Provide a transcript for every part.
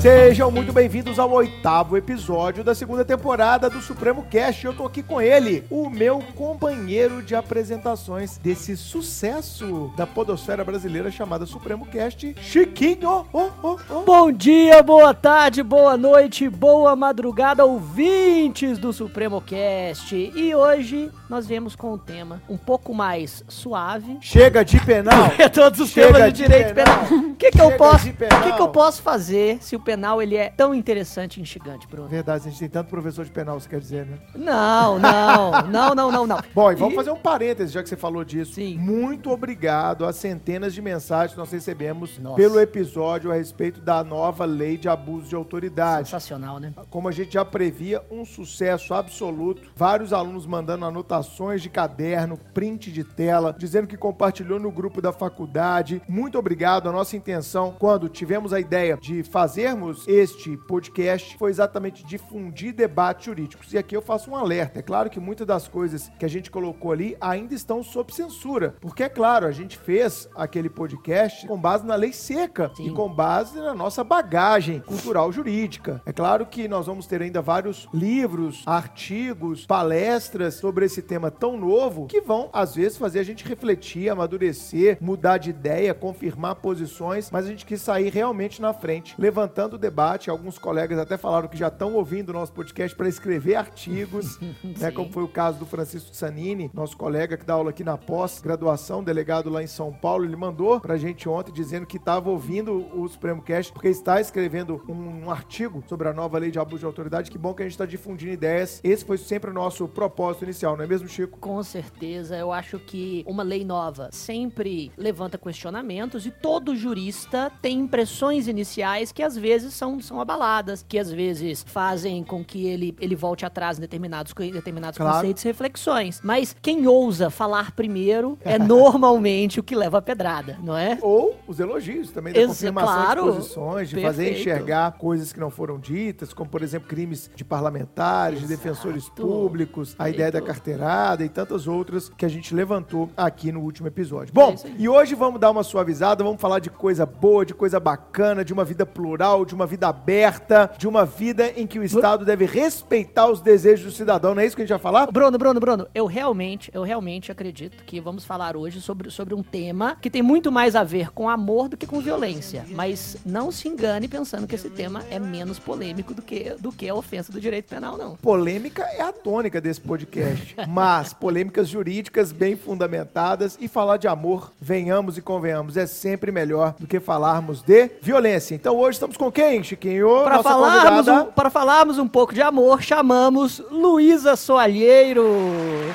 Sejam muito bem-vindos ao oitavo episódio da segunda temporada do Supremo Cast. Eu tô aqui com ele, o meu companheiro de apresentações desse sucesso da podosfera brasileira chamada Supremo Cast, Chiquinho. Oh, oh, oh. Bom dia, boa tarde, boa noite, boa madrugada, ouvintes do Supremo Cast. E hoje nós viemos com um tema um pouco mais suave. Chega de penal. É todos os Chega temas de de direito penal. O que, que eu posso, o que, que eu posso fazer se o penal ele é tão interessante e instigante, Bruno? Verdade, a gente tem tanto professor de penal, você quer dizer, né? Não, não, não, não, não, não. Bom, e vamos E- fazer um parêntese, já que você falou disso. Sim. Muito obrigado às centenas de mensagens que nós recebemos Nossa. pelo episódio a respeito da nova lei de abuso de autoridade. Sensacional, né? Como a gente já previa, um sucesso absoluto. Vários alunos mandando anotações de caderno, print de tela, dizendo que compartilhou no grupo da faculdade. Muito obrigado. A nossa intenção, quando tivemos a ideia de este podcast, foi exatamente difundir debates jurídicos. E aqui eu faço um alerta. É claro que muitas das coisas que a gente colocou ali ainda estão sob censura. Porque, é claro, a gente fez aquele podcast com base na lei seca Sim. e com base na nossa bagagem cultural jurídica. É claro que nós vamos ter ainda vários livros, artigos, palestras sobre esse tema tão novo que vão, às vezes, fazer a gente refletir, amadurecer, mudar de ideia, confirmar posições, mas a gente quis sair realmente na frente, levantando o debate. Alguns colegas até falaram que já estão ouvindo o nosso podcast para escrever artigos, né, como foi o caso do Francisco Sanini, nosso colega que dá aula aqui na pós-graduação, delegado lá em São Paulo. Ele mandou pra gente ontem dizendo que estava ouvindo o Supremo Cast porque está escrevendo um, um artigo sobre a nova lei de abuso de autoridade. Que bom que a gente está difundindo ideias. Esse foi sempre o nosso propósito inicial, não é mesmo, Chico? Com certeza, eu acho que uma lei nova sempre levanta questionamentos e todo jurista tem impressões iniciais que às vezes são, são abaladas, que às vezes fazem com que ele, ele volte atrás em determinados, determinados Claro. conceitos e reflexões. Mas quem ousa falar primeiro é normalmente o que leva a pedrada, não é? Ou os elogios também da Exa- confirmação claro. de posições, de fazer Perfeito. enxergar coisas que não foram ditas, como, por exemplo, crimes de parlamentares, de Exato. defensores públicos, a ideia da carteirada e tantas outras que a gente levantou aqui no último episódio. Bom, É isso aí. e hoje vamos dar uma suavizada, vamos falar de coisa boa, de coisa bacana, de uma vida plural, de uma vida aberta, de uma vida em que o Estado deve respeitar os desejos do cidadão. Não é isso que a gente vai falar? Bruno, Bruno, Bruno, eu realmente, eu realmente acredito que vamos falar hoje sobre, sobre um tema que tem muito mais a ver com amor do que com violência. Mas não se engane pensando que esse tema é menos polêmico do que, do que a ofensa do direito penal, não. Polêmica é a tônica desse podcast, mas polêmicas jurídicas bem fundamentadas e falar de amor, venhamos e convenhamos, é sempre melhor do que falarmos de violência. Então hoje estamos com quem, Chiquinho? Para falarmos, um, para falarmos um pouco de amor, chamamos Luísa Soalheiro.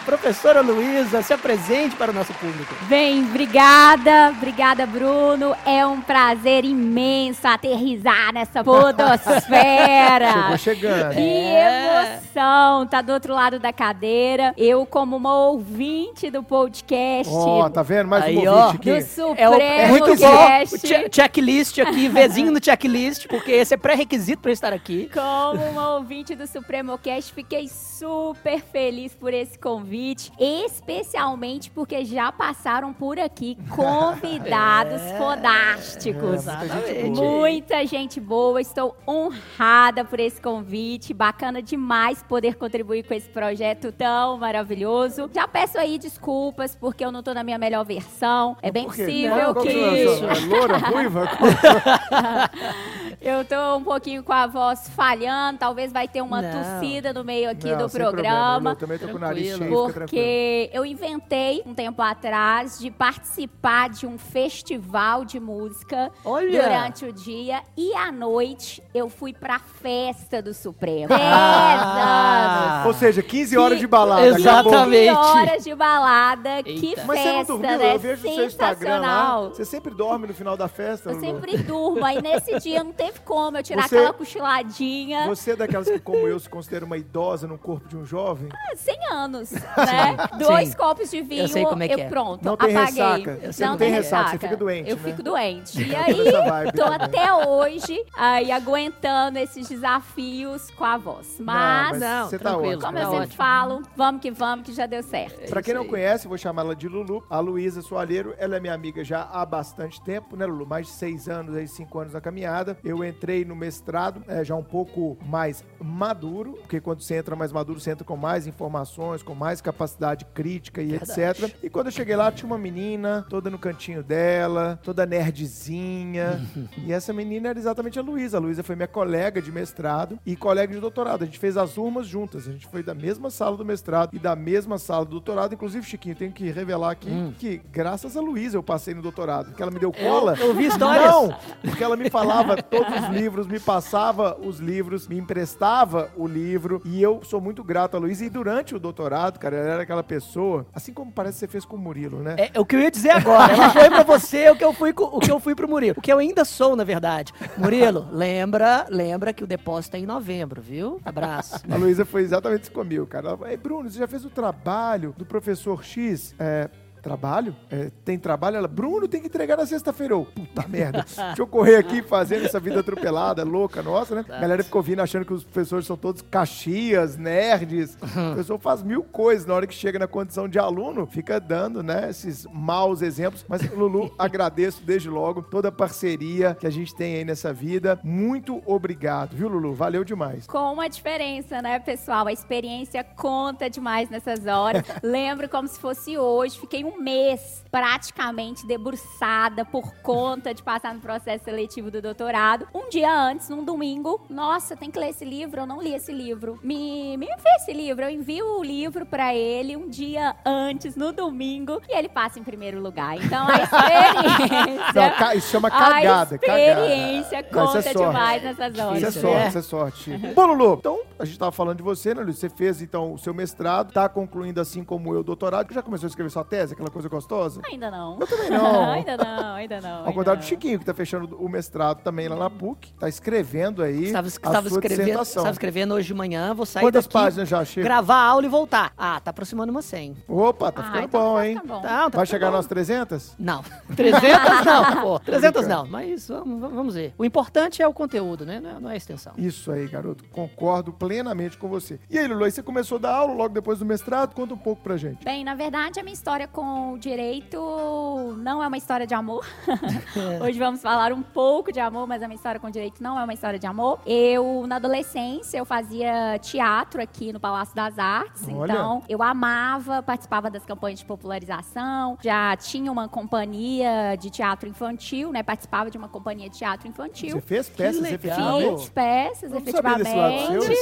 Professora Luísa, se apresente para o nosso público. Bem, obrigada, obrigada, Bruno. É um prazer imenso aterrizar nessa podosfera. Chegou chegando. Que É. emoção! Tá do outro lado da cadeira. Eu, como uma ouvinte do podcast Ó, tá vendo? Mais Aí, um ó. ouvinte do aqui. Supremo É, o- é muito bom. O checklist aqui, vezinho no checklist, porque esse é pré-requisito para estar aqui. Como uma ouvinte do Supremo Cast, fiquei super feliz por esse convite, especialmente porque já passaram por aqui convidados É. fodásticos. Exatamente. Muita gente boa, estou honrada por esse convite. Bacana demais poder contribuir com esse projeto tão maravilhoso. Já peço aí desculpas porque eu não tô na minha melhor versão. É bem possível qual que é é loura, ruiva? eu tô um pouquinho com a voz falhando. Talvez vai ter uma Não. tossida no meio aqui Não, do sem problema, programa. Eu também tô com o nariz cheio, Tranquilo. fica tranquilo. Porque eu inventei um tempo atrás de participar de um festival de música Olha! durante o dia e à noite eu fui pra festa do Supremo. 10 Ah. anos. Ou seja, 15 horas Que- de balada. Exatamente. acabou. 15 horas de balada. Que Eita. Mas você não festa, dormiu? né? Eu vejo no seu Instagram lá. Sensacional. Você sempre dorme no final da festa, Eu sempre durmo. Aí nesse dia não teve como eu tirar Você- aquela cochiladinha. Você é daquelas que, como eu, se considera uma idosa no corpo de um jovem? 100 anos, né? Dois copos de vinho, Eu sei como é que é. pronto, Não tem apaguei. ressaca. Você não tem ressaca, você fica doente, Eu né? fico doente. E aí, tô também. até hoje aí aguentando esses desafios com a voz. Mas, Não, você tá tranquilo. ótimo. como tá eu sempre ótimo. falo, vamos que vamos, que já deu certo. Pra quem não conhece, vou chamar ela de Lulu. A Luísa Soalheiro, ela é minha amiga já há bastante tempo, né, Lulu? Mais de seis anos, aí, cinco anos na caminhada. Eu eu entrei no mestrado é, já um pouco mais maduro, porque quando você entra mais maduro, você entra com mais informações, com mais capacidade crítica e Verdade. etc. E quando eu cheguei lá, tinha uma menina, toda no cantinho dela, toda nerdzinha. e essa menina era exatamente a Luísa. A Luísa foi minha colega de mestrado e colega de doutorado. A gente fez as turmas juntas. A gente foi da mesma sala do mestrado e da mesma sala do doutorado. Inclusive, Chiquinho, tenho que revelar aqui que, graças a Luísa, eu passei no doutorado. Porque ela me deu cola. eu ouvi histórias. Não, porque ela me falava todos os livros, me passava os livros, me emprestava o livro. E eu sou muito grato a Luísa. E durante o doutorado, cara, ela era aquela pessoa, assim como parece que você fez com o Murilo, né? É, o que eu ia dizer agora. Ela foi pra você o que eu fui, o que eu fui pro Murilo. O que eu ainda sou, na verdade. Murilo, lembra, lembra que o depósito é em novembro, viu? Abraço. A Luísa foi exatamente isso comigo, cara. Ela falou, Ei, Bruno, você já fez o trabalho do professor X? É, trabalho? É, tem trabalho? Ela, Bruno, tem que entregar na sexta-feira. Eu, puta merda. Deixa eu correr aqui fazendo essa vida atropelada, louca, nossa, né? A galera ficou vindo achando que os professores são todos caxias, nerds. O professor faz mil coisas na hora que chega na condição de aluno, fica dando, né, esses maus exemplos. Mas, Lulu, agradeço desde logo toda a parceria que a gente tem aí nessa vida. Muito obrigado, viu, Lulu? Valeu demais. Com uma diferença, né, pessoal? A experiência conta demais nessas horas. Lembro como se fosse hoje. Fiquei um mês praticamente debruçada por conta de passar no processo seletivo do doutorado. Um dia antes, num domingo, nossa, tem que ler esse livro. Eu não li esse livro. Me, me envia esse livro. Eu envio o livro pra ele um dia antes, no domingo, e ele passa em primeiro lugar. Então a experiência. Não, isso chama cagada, a experiência cagada. Conta é demais nessas horas. Isso é sorte, isso é sorte. Bom, Lulu, então a gente tava falando de você, né, Luiz? Você fez, então, o seu mestrado, tá concluindo, assim como eu, o doutorado, que já começou a escrever sua tese, aquela coisa gostosa? Ainda não. Eu também não. ainda não, ainda não. Ao ainda contrário do. Chiquinho, que tá fechando o mestrado também lá na PUC, tá escrevendo aí Estava, a estava sua escrevendo, estava escrevendo hoje de manhã, vou sair Quantas daqui, páginas já chega? gravar a aula e voltar. Ah, tá aproximando umas 100. Opa, tá Ah, ficando então bom, vai hein? bom. Tá, tá Vai chegar bom. nas 300? Não. 300 não, pô. 300 não. Mas vamos, vamos ver. O importante é o conteúdo, né? Não é, não é a extensão. Isso aí, garoto. Concordo plenamente com você. E aí, Lulu, aí você começou a dar aula logo depois do mestrado? Conta um pouco pra gente. Bem, na verdade, a minha história com o direito não é uma história de amor. Hoje vamos falar um pouco de amor, mas a minha história com o direito não é uma história de amor. Eu, na adolescência, eu fazia teatro aqui no Palácio das Artes. Olha. Então, eu amava, participava das campanhas de popularização, já tinha uma companhia de teatro infantil, né? Participava de uma companhia de teatro infantil. Você fez peças efetivamente? Fiz peças, não efetivamente.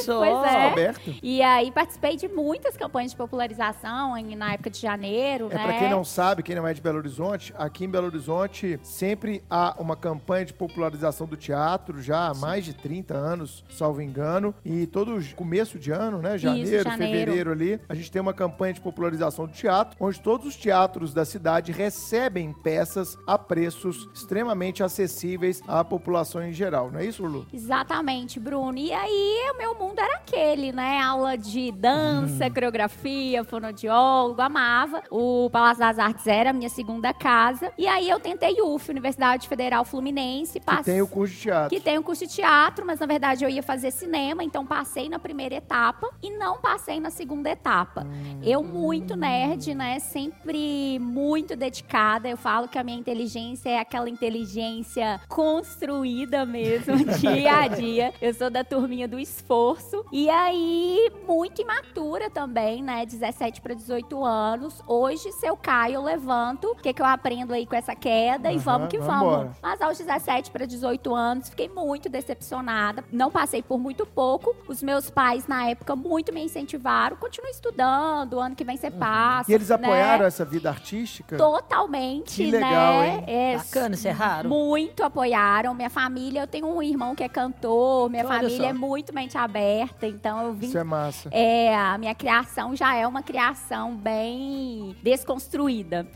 Pois é. E aí participei de muitas campanhas de popularização em- na época de janeiro, É, né? Quem não sabe, quem não é de Belo Horizonte, aqui em Belo Horizonte sempre há uma campanha de popularização do teatro, já há mais de 30 anos, salvo engano. E todo começo de ano, né? Janeiro, janeiro. fevereiro ali, a gente tem uma campanha de popularização do teatro, onde todos os teatros da cidade recebem peças a preços extremamente acessíveis à população em geral, não é isso, Lulu? Exatamente, Bruno. E aí, o meu mundo era aquele, né? Aula de dança, Uhum. coreografia, fonoaudiólogo, amava. O Palácio das Artes era a minha segunda casa. E aí, eu tentei UF, Universidade Federal Fluminense. Que passe- tem o curso de teatro. que tem o curso de teatro, mas na verdade eu ia fazer cinema, então passei na primeira etapa e não passei na segunda etapa. Eu muito nerd, né? Sempre muito dedicada. Eu falo que a minha inteligência é aquela inteligência construída mesmo, dia a dia. Eu sou da turminha do esforço. E aí, muito imatura também, né? 17 para 18 anos. Hoje, se eu caio, eu levanto. O que, que eu aprendo aí com essa queda? e Aham, vamos que vambora. vamos. Mas aos 17 para 18 anos, fiquei muito decepcionada. Não passei por muito pouco. Os meus pais, na época, muito me incentivaram. Continue estudando, ano que vem você passa. E eles né? apoiaram essa vida artística? Totalmente, Que legal, né? hein? É, Bacana, isso é raro. Muito apoiaram. Minha família, eu tenho um irmão que é cantor. Minha Olha família só. é muito mente aberta. Então eu vim Isso é massa. é, a minha criação já é uma criação bem desconstruída.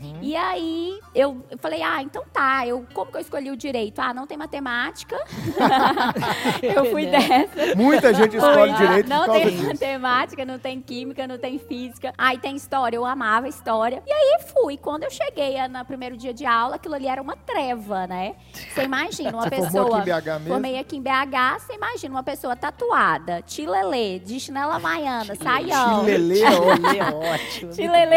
Uhum. E aí eu, falei, ah, então tá, eu, como que eu escolhi o direito? Ah, não tem matemática. eu fui dessa. Muita gente escolhe Fui, direito não tem disso. matemática, não tem química, não tem física. Aí tem história, eu amava história. E aí fui. Quando eu cheguei no primeiro dia de aula, aquilo ali era uma treva, né? Você imagina uma Você pessoa. aqui em BH mesmo? Formei aqui em BH, você imagina uma pessoa tatuada, tilelê, de chinela havaiana, saião. Chilelê é ótimo.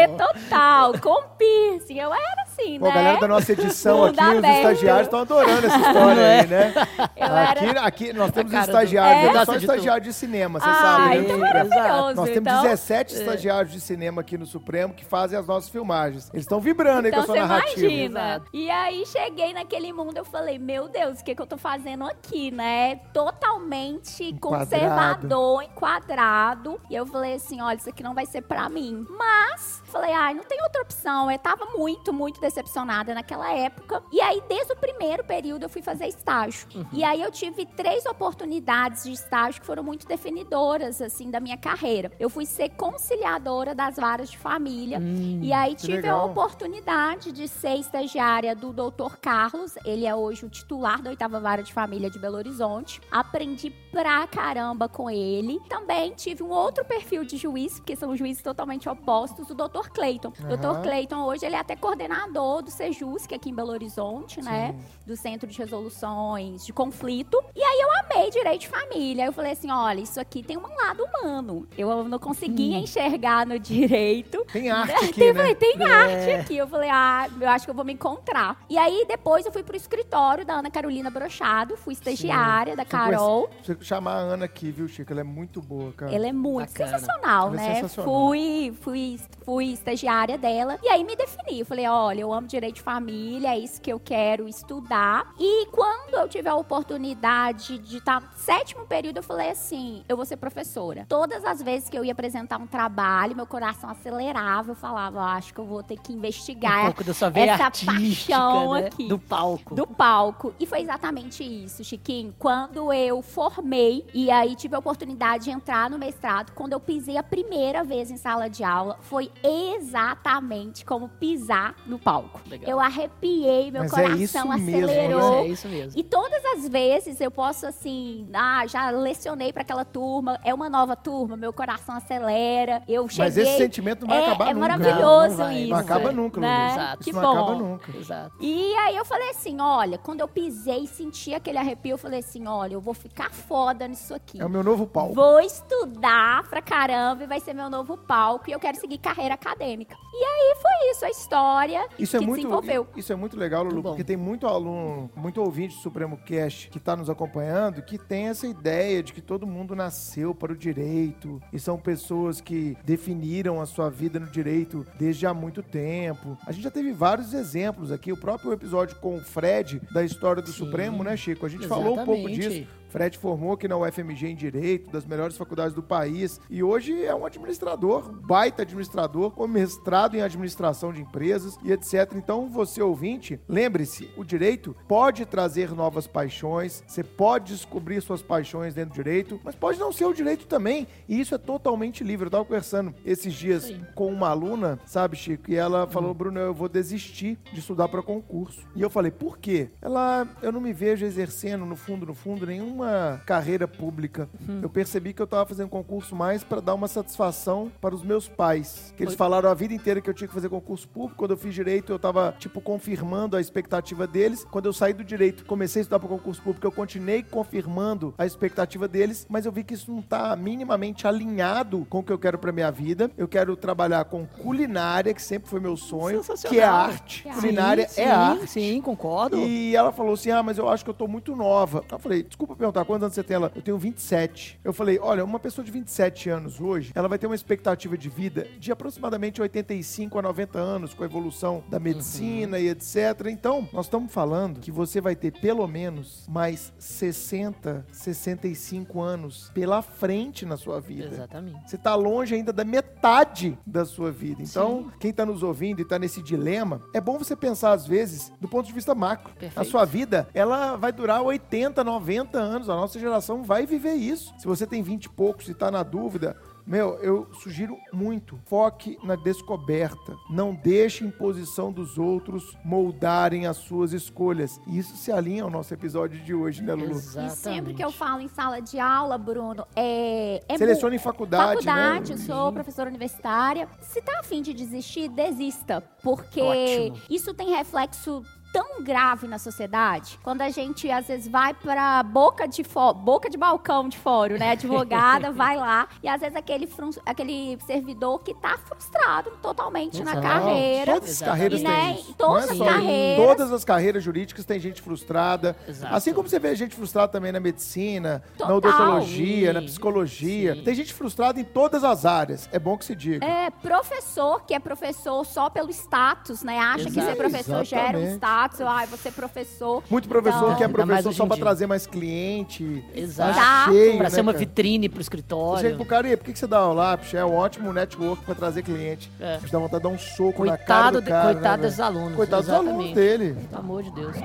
Bom. total, com piercing. Eu era assim, Pô, né? a galera da nossa edição aqui, os aberto. estagiários estão adorando essa história aí, né? Eu era... Aqui, aqui nós temos estagiários, É? são Gosta de cinema, você Ah, sabe, né? então Supremo. maravilhoso. Nós temos então, 17 estagiários de cinema aqui no Supremo que fazem as nossas filmagens. Eles estão vibrando aí Então com a você sua narrativa. imagina. E aí cheguei naquele mundo, eu falei, meu Deus, o que, que eu tô fazendo aqui, né? Totalmente Enquadrado. conservador, enquadrado. E eu falei assim, olha, isso aqui não vai ser pra mim. Mas, falei, ai, não tem outra opção. Eu tava muito, muito decepcionada naquela época. E aí, desde o primeiro período, eu fui fazer estágio. E aí eu tive três oportunidades de estágio que foram muito definidoras, assim, da minha carreira. Eu fui ser conciliadora das varas de família. Hum, E aí tive legal. a oportunidade de ser estagiária do Dr. Carlos. Ele é hoje o titular da oitava vara de família de Belo Horizonte. Aprendi pra caramba com ele. Também tive um outro perfil de juiz, porque são juízes totalmente opostos, o Dr. Cleiton. Aham. Dr. Cleiton hoje ele é até coordenador do Sejusc aqui em Belo Horizonte, né? Do Centro de Resoluções de Conflito. E aí eu amei direito de família. Eu falei assim, olha, isso aqui tem um lado humano. Eu não conseguia enxergar no direito. Tem arte aqui, Tem, né? tem arte aqui. Eu falei, ah, eu acho que eu vou me encontrar. E aí, depois, eu fui pro escritório da Ana Carolina Brochado, fui estagiária da Você Carol. Você chamar a Ana aqui, viu, Chico? Ela é muito boa, cara. Ela é muito Bacana. sensacional, Ela é né? sensacional. Fui, fui, fui estagiária dela. E aí me defini. Eu falei, olha, eu amo direito de família, é isso que eu quero estudar. E quando eu tive a oportunidade de estar no sétimo período, eu falei assim, eu vou ser professora. Todas as vezes que eu ia apresentar um trabalho, meu coração acelerava. Eu falava, eu acho que eu vou ter que Um investigar pouco da sua veia essa paixão né? aqui. Do palco. do palco. E foi exatamente isso, Chiquinho. Quando eu formei e aí tive a oportunidade de entrar no mestrado, quando eu pisei a primeira vez em sala de aula, foi exatamente como pisar no palco. Legal. Eu arrepiei, meu Mas é coração isso mesmo, acelerou. É isso mesmo. E todas as vezes eu posso assim, ah, já lecionei para aquela turma, é uma nova turma, meu coração acelera. Eu cheguei Mas esse sentimento não vai é, acabar é nunca. maravilhoso Não, não isso. Não acaba nunca, né? Exato. Que Isso bom. não acaba nunca. Exato. E aí eu falei assim, olha, quando eu pisei e senti aquele arrepio, eu falei assim, olha, eu vou ficar foda nisso aqui. É o meu novo palco. Vou estudar pra caramba e vai ser meu novo palco e eu quero seguir carreira acadêmica. E aí foi isso, a história Isso é, muito, desenvolveu. isso é muito legal, Lulu, Muito porque tem muito aluno, muito ouvinte do Supremo Cast que está nos acompanhando, que tem essa ideia de que todo mundo nasceu para o direito e são pessoas que definiram a sua vida no direito desde há muito tempo. A gente já teve vários exemplos aqui, o próprio episódio com o Fred da história do Sim. Supremo, né, Chico? A gente falou um pouco Exatamente. disso. Fred formou aqui na UFMG em Direito, das melhores faculdades do país, e hoje é um administrador, baita administrador, com mestrado em administração de empresas e etc. Então, você ouvinte, lembre-se, o direito pode trazer novas paixões, você pode descobrir suas paixões dentro do direito, mas pode não ser o direito também, e isso é totalmente livre. Eu estava conversando esses dias Sim. com uma aluna, sabe, Chico, e ela falou, Bruno, eu vou desistir de estudar para concurso. E eu falei, por quê? Ela, eu não me vejo exercendo, no fundo, no fundo, nenhuma carreira pública. Uhum. Eu percebi que eu tava fazendo concurso mais para dar uma satisfação para os meus pais. Que eles falaram a vida inteira que eu tinha que fazer concurso público. Quando eu fiz direito, eu tava, tipo, confirmando a expectativa deles. Quando eu saí do direito, comecei a estudar para concurso público, eu continuei confirmando a expectativa deles, mas eu vi que isso não tá minimamente alinhado com o que eu quero para minha vida. Eu quero trabalhar com culinária, que sempre foi meu sonho, que é arte. Sim, Culinária sim, é arte. Sim, concordo. E ela falou assim: Ah, mas eu acho que eu tô muito nova. Eu falei: Desculpa perguntar, quantos anos você tem? Ela, eu tenho 27. Eu falei: Olha, uma pessoa de 27 anos hoje, ela vai ter uma expectativa de vida de aproximadamente 85 a 90 anos, com a evolução da medicina e etc. Então, nós estamos falando que você vai ter pelo menos mais 60, 65 anos pela frente na sua vida. Exatamente. Você tá longe ainda da metade da sua vida. Então, quem tá nos ouvindo e tá nesse dilema, é bom você pensar às vezes do ponto de vista macro. Perfeito. A sua vida, ela vai durar 80, 90 anos. A nossa geração vai viver isso. Se você tem 20 e poucos e tá na dúvida, meu, eu sugiro muito. Foque na descoberta. Não deixe a imposição dos outros moldarem as suas escolhas. E isso se alinha ao nosso episódio de hoje, né, Lulu? Exatamente. E sempre que eu falo em sala de aula, Bruno, é. é Selecione em faculdade, Faculdade, né? eu sou professora universitária. Se tá afim de desistir, desista. Porque Ótimo. isso tem reflexo tão grave na sociedade. Quando a gente às vezes vai pra boca de fo- boca de balcão de fórum, né? Advogada vai lá e às vezes aquele frun- aquele servidor que tá frustrado totalmente na Exato. carreira. Todas as carreiras E, né, têm isso. todas é as carreiras. Todas as carreiras jurídicas tem gente frustrada. Exato. Assim como você vê gente frustrada também na medicina, na Total. odontologia, na Sim. psicologia. Sim. Tem gente frustrada em todas as áreas. É bom que se diga. É, professor, que é professor só pelo status, né? Acha que ser Exato. professor gera um Exatamente. Status. Ai, você é professor. Muito professor Então- que é professor só pra dia. trazer mais cliente. Exato. Tá cheio, Pra né, ser uma cara? vitrine pro escritório. chega pro cara, e por que que você dá aula? Puxa, É um ótimo network pra trazer cliente. É. A gente dá vontade de dar um soco na cara Coitado, do de- cara, né, coitado velho? dos alunos. Coitado dos alunos dele. Pelo amor de Deus.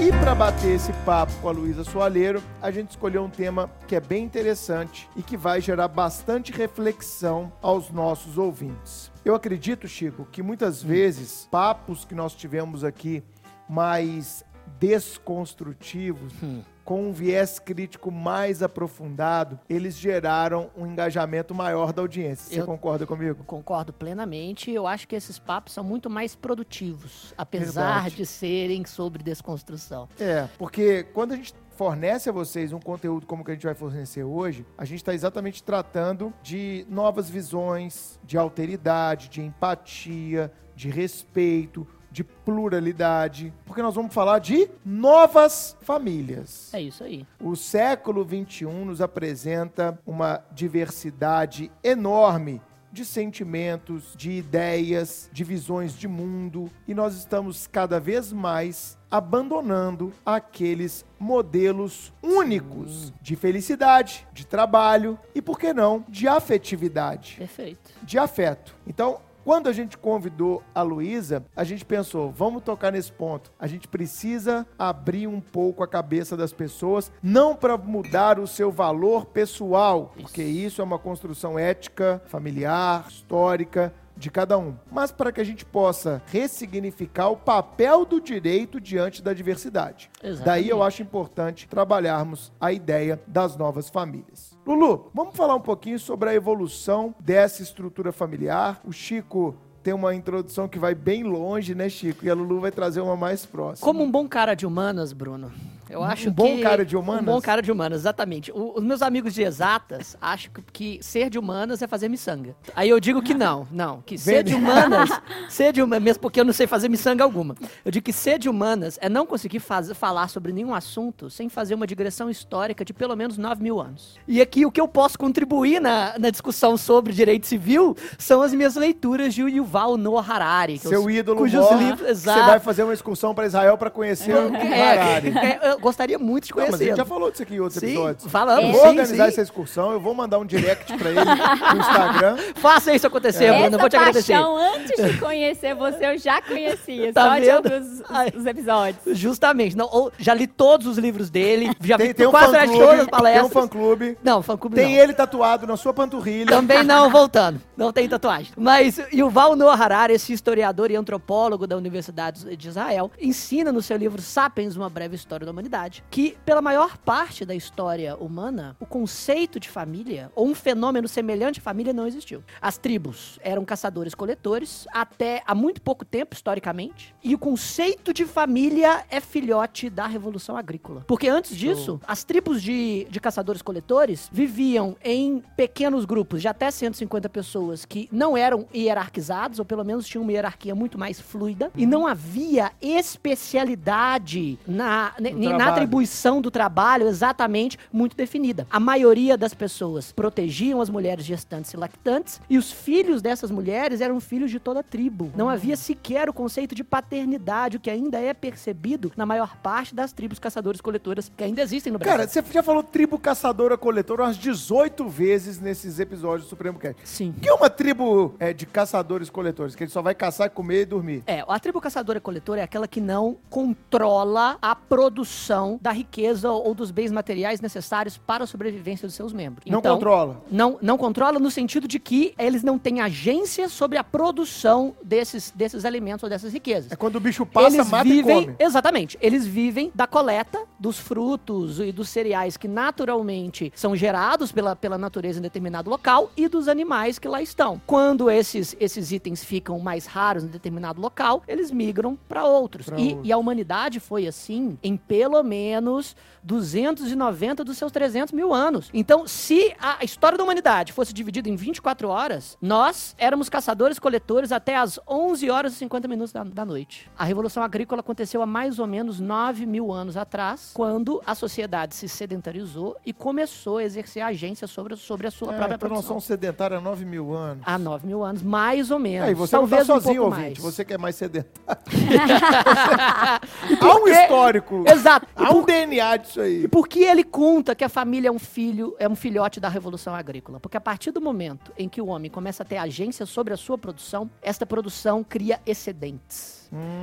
E para bater esse papo com a Luísa Soalheiro, a gente escolheu um tema que é bem interessante e que vai gerar bastante reflexão aos nossos ouvintes. Eu acredito, Chico, que muitas vezes papos que nós tivemos aqui mais desconstrutivos, Hum. com um viés crítico mais aprofundado, eles geraram um engajamento maior da audiência. Você Eu- concorda comigo? Concordo plenamente. Eu acho que esses papos são muito mais produtivos, apesar Verdade. de serem sobre desconstrução. É, porque quando a gente fornece a vocês um conteúdo como que a gente vai fornecer hoje, a gente está exatamente tratando de novas visões, de alteridade, de empatia, de respeito, de pluralidade, porque nós vamos falar de novas famílias. É isso aí. O século XXI nos apresenta uma diversidade enorme de sentimentos, de ideias, de visões de mundo, e nós estamos cada vez mais abandonando aqueles modelos únicos de felicidade, de trabalho e, por que não, de afetividade Perfeito. de afeto. Então, quando a gente convidou a Luísa, a gente pensou, vamos tocar nesse ponto. A gente precisa abrir um pouco a cabeça das pessoas, não para mudar o seu valor pessoal, porque isso é uma construção ética, familiar, histórica, de cada um, mas para que a gente possa ressignificar o papel do direito diante da diversidade. Exatamente. Daí eu acho importante trabalharmos a ideia das novas famílias. Lulu, vamos falar um pouquinho sobre a evolução dessa estrutura familiar. O Chico tem uma introdução que vai bem longe, né, Chico? E a Lulu vai trazer uma mais próxima. Como um bom cara de humanas, Bruno. Eu acho Um bom que- cara de humanas? Um bom cara de humanas, exatamente. O- os meus amigos de exatas acham que, que ser de humanas é fazer miçanga. Aí eu digo que não, não. Que ser de humanas, ser de humanas, mesmo porque eu não sei fazer miçanga alguma. Eu digo que ser de humanas é não conseguir faz- falar sobre nenhum assunto sem fazer uma digressão histórica de pelo menos 9 mil anos. E aqui o que eu posso contribuir na, na discussão sobre direito civil são as minhas leituras de Yuval Noah Harari. Seu ídolo cujos livros, você exato. vai fazer uma excursão para Israel para conhecer o Harari. É, é, gostaria muito de Não, mas conhecer. gente já falou disso aqui em outros Sim, episódios. falamos, Eu vou sim, organizar sim. essa excursão, eu vou mandar um direct para ele no Instagram. Faça isso acontecer, Bruno. Eu vou te agradecer. paixão, antes de conhecer você, eu já conhecia. Tá só de vendo? os, Ai. os, os episódios. Justamente. Não, ou- já li todos os livros dele. Já Tem, vi tem um quase todas as fã-clube, tem um palestras. fã-clube. Não, fã-clube Tem não. ele tatuado na sua panturrilha. Também não, voltando. Não tem tatuagem. Mas Yuval Noah Harari, esse historiador e antropólogo da Universidade de Israel, ensina no seu livro Sapiens, Uma Breve História da Humanidade, que pela maior parte da história humana, o conceito de família, ou um fenômeno semelhante à família, não existiu. As tribos eram caçadores-coletores até há muito pouco tempo, historicamente, e o conceito de família é filhote da Revolução Agrícola. Porque antes disso, as tribos de, de caçadores-coletores viviam em pequenos grupos de até 150 pessoas que não eram hierarquizados, ou pelo menos tinham uma hierarquia muito mais fluida, e não havia especialidade na, No na atribuição do trabalho exatamente muito definida. A maioria das pessoas protegiam as mulheres gestantes e lactantes, e os filhos dessas mulheres eram filhos de toda a tribo. Não havia sequer o conceito de paternidade, o que ainda é percebido na maior parte das tribos caçadores-coletoras que ainda existem no Brasil. Cara, você já falou tribo caçadora-coletora umas 18 vezes nesses episódios do Supremo Cast. Sim. Que é uma tribo é, de caçadores-coletores? Que ele só vai caçar, comer e dormir. É, a tribo caçadora-coletora é aquela que não controla a produção produção da riqueza ou dos bens materiais necessários para a sobrevivência dos seus membros. Não Então, controla. Não, não controla no sentido de que eles não têm agência sobre a produção desses, desses alimentos ou dessas riquezas. É quando o bicho passa, eles mata vivem, e come. exatamente, eles vivem da coleta dos frutos e dos cereais que naturalmente são gerados pela, pela natureza em determinado local e dos animais que lá estão. Quando esses, esses itens ficam mais raros em determinado local, eles migram para outros. Pra E, outros. e a humanidade foi assim em pelo menos 290 dos seus 300 mil anos. Então, se a história da humanidade fosse dividida em 24 horas, nós éramos caçadores-coletores até as 11 horas e 50 minutos da, da noite. A Revolução Agrícola aconteceu há mais ou menos 9 mil anos atrás, quando a sociedade se sedentarizou e começou a exercer agência sobre, sobre a sua É, própria pra produção. noção sedentária há 9 mil anos. Há 9 mil anos, mais ou menos. Aí você não Talvez tá um sozinho, pouco ouvinte. mais. Você que é mais sedentário. E Há um histórico. Exato. E Há um DNA disso aí. E por que ele conta que a família é um filho, é um filhote da revolução agrícola? Porque a partir do momento em que o homem começa a ter agência sobre a sua produção, esta produção cria excedentes.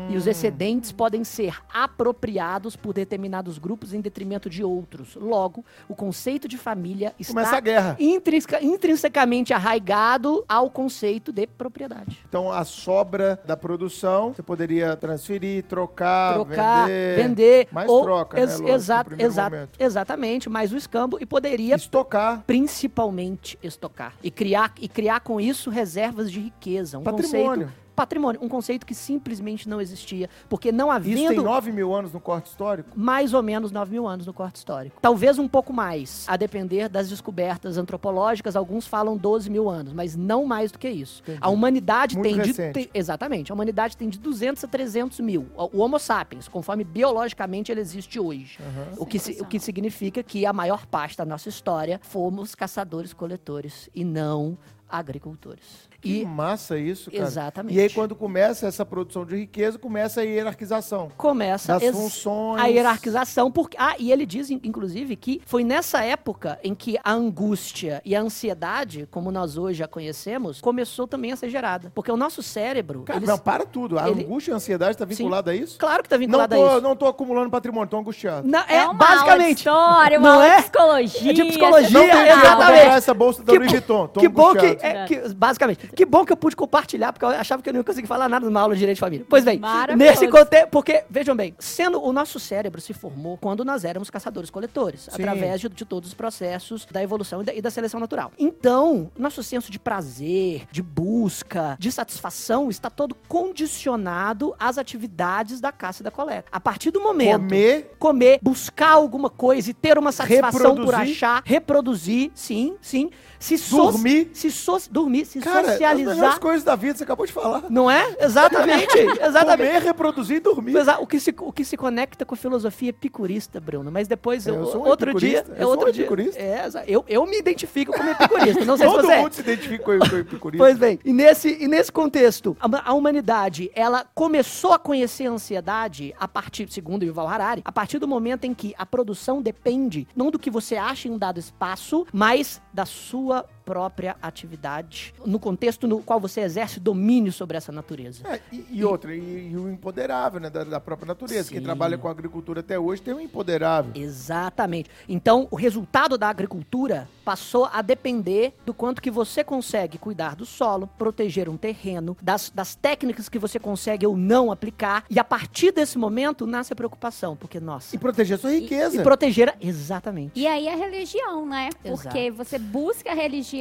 E os excedentes podem ser apropriados por determinados grupos em detrimento de outros. Logo, o conceito de família está intrinseca- intrinsecamente arraigado ao conceito de propriedade. Então, a sobra da produção, você poderia transferir, trocar, Trocar, vender. vender, Mais ou troca, né? ex- exato, momento. exatamente, mais o escambo e poderia Estocar. principalmente estocar e criar e criar com isso reservas de riqueza, um Patrimônio. conceito patrimônio, um conceito que simplesmente não existia, porque não Isso tem havendo 9 mil anos no corte histórico? mais ou menos 9 mil anos no corte histórico. Talvez um pouco mais, a depender das descobertas antropológicas. Alguns falam 12 mil anos, mas não mais do que isso. Entendi. A humanidade Muito tem de. recente. tem- exatamente. A humanidade tem de 200 a 300 mil. O Homo sapiens, conforme biologicamente ele existe hoje. O que, o que significa que a maior parte da nossa história fomos caçadores-coletores e não agricultores. Que E massa isso, cara. Exatamente. E aí, quando começa essa produção de riqueza, começa a hierarquização. começa Das ex- funções. a hierarquização porque ah e ele diz in- inclusive que foi nessa época em que a angústia e a ansiedade como nós hoje a conhecemos começou também a ser gerada porque o nosso cérebro Cara, eles- não, para tudo. A ele- angústia e a ansiedade está vinculada a isso? claro que tá Não vinculado a tô, isso não tô acumulando patrimônio, tô angustiado. Não, É, é, uma basicamente aula de história, uma não aula é? de psicologia. É de psicologia, Não exatamente. essa bolsa da Que Louis Vuitton. Tô que bom que, é, que- basicamente, que bom que eu pude compartilhar, porque eu achava que eu não ia conseguir falar nada numa aula de direito de família. Pois bem, nesse contexto, porque, vejam bem, sendo o nosso cérebro se formou quando nós éramos caçadores-coletores, através de, de todos os processos da evolução e da, e da seleção natural. Então, nosso senso de prazer, de busca, de satisfação está todo condicionado às atividades da caça e da coleta. A partir do momento Comer, comer, buscar alguma coisa e ter uma satisfação por Reproduzir. achar, reproduzir, sim, sim. Se Dormir. se so, dormir, se cara, as socializar. melhores coisas da vida, você acabou de falar. Não é? Exatamente, exatamente. Comer, reproduzir e dormir. Exa- O que, se, o que se conecta com a filosofia epicurista, Bruno. Mas depois, É, eu eu- sou um outro dia. epicurista, É eu sou outro dia. epicurista. É, eu, eu me identifico como epicurista. Não sei se Todo você é. mundo se identifica com epicurismo. Pois bem, e nesse, e nesse contexto, a, a humanidade, ela começou a conhecer a ansiedade a partir, segundo Yuval Harari, a partir do momento em que a produção depende não do que você acha em um dado espaço, mas da sua própria atividade, no contexto no qual você exerce domínio sobre essa natureza. É, e, e outra, e, e o empoderável, né, da, da própria natureza. Quem Sim. trabalha com agricultura até hoje tem um empoderável. Exatamente. Então, o resultado da agricultura passou a depender do quanto que você consegue cuidar do solo, proteger um terreno, das, das técnicas que você consegue ou não aplicar. E a partir desse momento nasce a preocupação, porque, nossa. E proteger sua e- riqueza. E, proteger. a- Exatamente. E aí a religião, né? Exato. Porque você busca a religião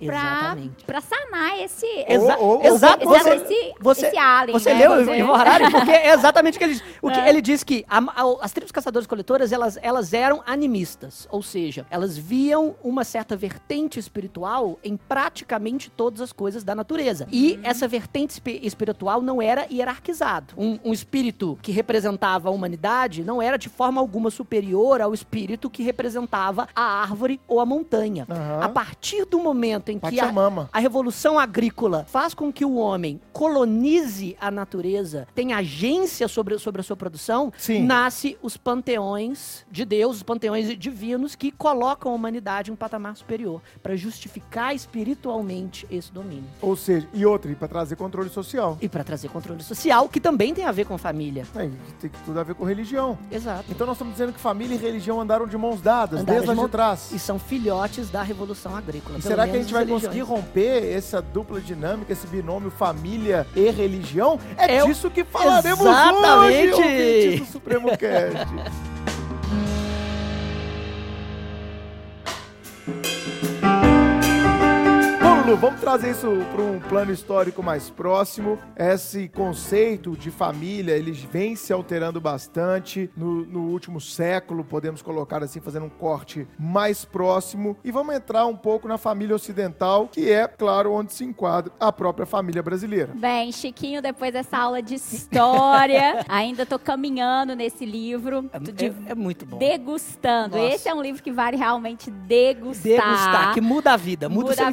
Exatamente. pra sanar esse, Exa ou- ou- Você, esse, você, esse alien, você né? leu o Você- Yuval Harari? Porque é exatamente o que ele diz. O que É. ele diz que a- a- as tribos caçadores-coletoras, elas, elas eram animistas. Ou seja, elas viam uma certa vertente espiritual em praticamente todas as coisas da natureza. E essa vertente espi- espiritual não era hierarquizado. Um, um espírito que representava a humanidade não era de forma alguma superior ao espírito que representava a árvore ou a montanha. Aham. A partir do momento em que a, a revolução agrícola faz com que o homem colonize a natureza, tenha agência sobre, sobre a sua produção, Sim. nasce os panteões de Deus, os panteões divinos que colocam a humanidade em um patamar superior para justificar espiritualmente esse domínio Ou seja, e outra, e pra trazer controle social. e para trazer controle social, que também tem a ver com família. É, tem tudo a ver com religião. Exato. Então nós estamos dizendo que família e religião andaram de mãos dadas, Andaram desde de lá mão- de trás. E são filhotes da revolução agrícola. E será que a gente vai as conseguir religiões. romper essa dupla dinâmica, esse binômio família e religião? É, É disso que falaremos Exatamente! hoje, ouvintes do Supremo Cast. Lulu, vamos trazer isso para um plano histórico mais próximo. Esse conceito de família, ele vem se alterando bastante no, no último século, podemos colocar assim, fazendo um corte mais próximo. E vamos entrar um pouco na família ocidental, que é, claro, onde se enquadra a própria família brasileira. Bem, Chiquinho, depois dessa aula de história, ainda tô caminhando nesse livro, É, de- é- é muito bom. degustando. Nossa. Esse é um livro que vale realmente degustar. Degustar, que muda a vida, muda, o seu a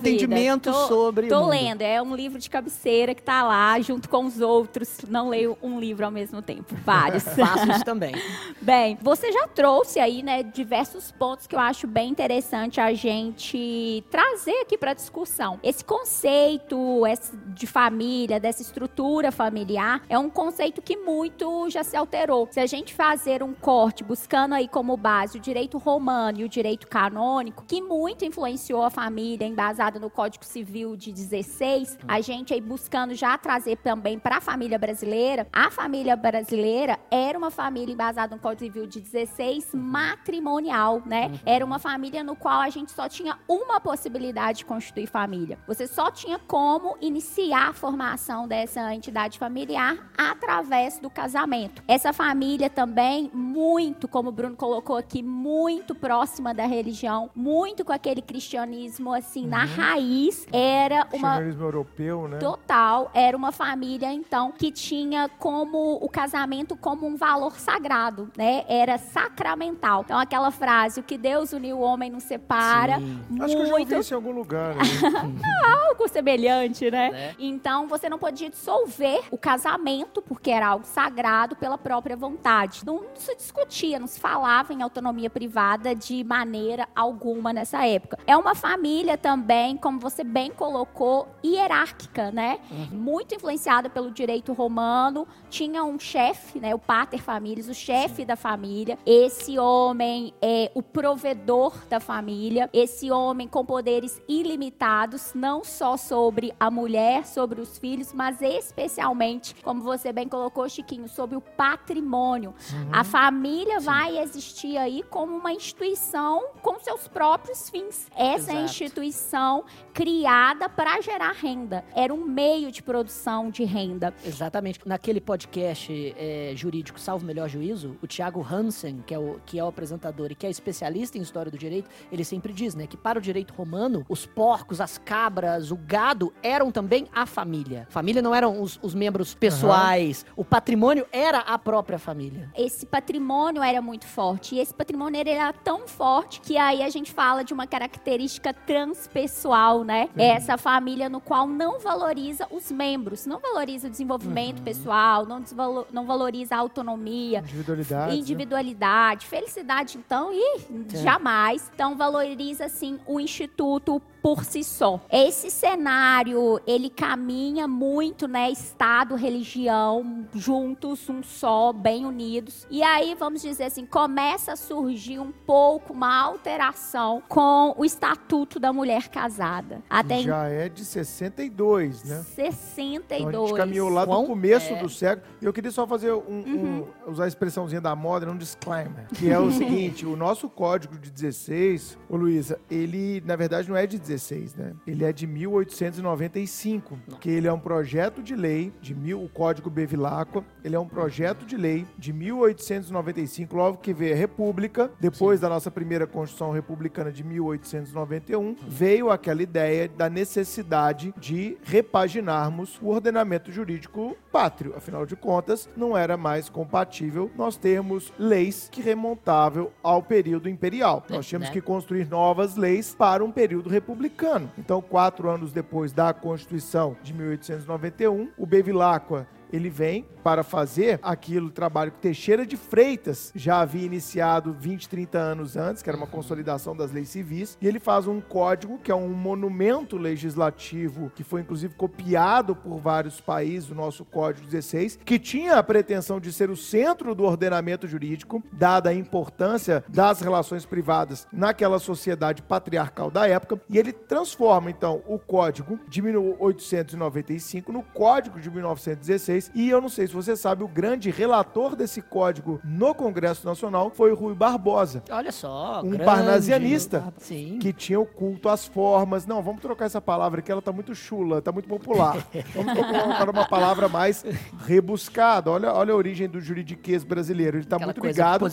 entendimento Tô- sobre Tô lendo, é um livro de cabeceira que tá lá junto com os outros. Não leio um livro ao mesmo tempo, vários. Faço isso também. Bem, você já trouxe aí, né, diversos pontos que eu acho bem interessante a gente trazer aqui para discussão. Esse conceito esse de família, dessa estrutura familiar, é um conceito que muito já se alterou. Se a gente fazer um corte buscando aí como base o direito romano e o direito canônico, que muito influenciou a família, embasado no Código Civil de 16, a gente aí buscando já trazer também para a família brasileira, a família brasileira era uma família embasada no Código Civil de 16 matrimonial, né? Era uma família no qual a gente só tinha uma possibilidade de constituir família. Você só tinha como iniciar a formação dessa entidade familiar através do casamento. Essa família também muito, como o Bruno colocou aqui, muito próxima da religião, muito com aquele cristianismo assim na raiz, era uma Cristianismo europeu, né? Total, era uma família então que tinha como o casamento como um valor sagrado, né? Era sacramental. Então aquela frase, o que Deus uniu o homem não separa, Sim. Acho que eu já ouvi muito isso em algum lugar. né? algo semelhante, né? Né? Então você não podia dissolver o casamento porque era algo sagrado pela própria vontade. Não se discutia, não se falava em autonomia privada de maneira alguma nessa época. É uma família também, como você bem colocou, hierárquica, né? Muito influenciada pelo direito romano. Tinha um chefe, né? O pater familias, o chefe da família. Esse homem é o provedor da família. Esse homem com poderes ilimitados, não só sobre a mulher, sobre os filhos, mas especialmente, como você bem colocou, Chiquinho, sobre o patrimônio. A família vai existir aí como uma instituição com seus próprios fins. Essa Exato. instituição criada para gerar renda. Era um meio de produção de renda. Exatamente. Naquele podcast é, jurídico Salvo Melhor Juízo, o Thiago Hansen, que é o, que é o apresentador e que é especialista em história do direito, ele sempre diz, né, que para o direito romano, os porcos, as cabras, o gado eram também a família. Família não eram os, os membros pessoais, o patrimônio era a própria família. esse patrimônio era muito forte. E esse patrimônio era tão forte que aí a gente fala de uma característica transpessoal, né? É essa família no qual não valoriza os membros, não valoriza o desenvolvimento pessoal, não, desvalo- não valoriza a autonomia, Individualidade. né? individualidade, felicidade, então, e jamais. Então, valoriza, assim, o instituto por si só. Esse cenário, ele caminha muito, né? Estado, religião, juntos, um só, bem unidos. E aí, vamos dizer assim, começa a surgir um pouco uma alteração com o Estatuto da Mulher Casada. Até em Já é de 62, né? 62. Então a gente caminhou lá do Quão- começo é. do século. E eu queria só fazer um, um- usar a expressãozinha da moda, um disclaimer. Que é o seguinte: o nosso código de 16, ô Luísa, ele na verdade não é de 16, né? Ele é de 1895. Que ele é um projeto de lei de mil, o Código Bevilacqua. Ele é um projeto de lei de 1895, logo que veio a República, depois da nossa primeira Constituição Republicana de 1891, veio aquela ideia da necessidade de repaginarmos o ordenamento jurídico pátrio. Afinal de contas, não era mais compatível nós termos leis que remontavam ao período imperial. Nós tínhamos né? que construir novas leis para um período republicano. Então, quatro anos depois da Constituição de 1891, o Bevilacqua ele vem para fazer aquilo trabalho que Teixeira de Freitas. Já havia iniciado 20, 30 anos antes, que era uma consolidação das leis civis, e ele faz um código que é um monumento legislativo que foi inclusive copiado por vários países, o nosso Código 16, que tinha a pretensão de ser o centro do ordenamento jurídico, dada a importância das relações privadas naquela sociedade patriarcal da época, e ele transforma então o código de 1895 no Código de 1916 e eu não sei se você sabe, o grande relator desse código no Congresso Nacional foi o Rui Barbosa. Olha só, Um grande. parnasianista. Sim. Que tinha o culto às formas. Não, vamos trocar essa palavra aqui, ela tá muito chula, tá muito popular. Vamos colocar uma palavra mais rebuscada. Olha, olha a origem do juridiquês brasileiro. Ele tá Aquela muito ligado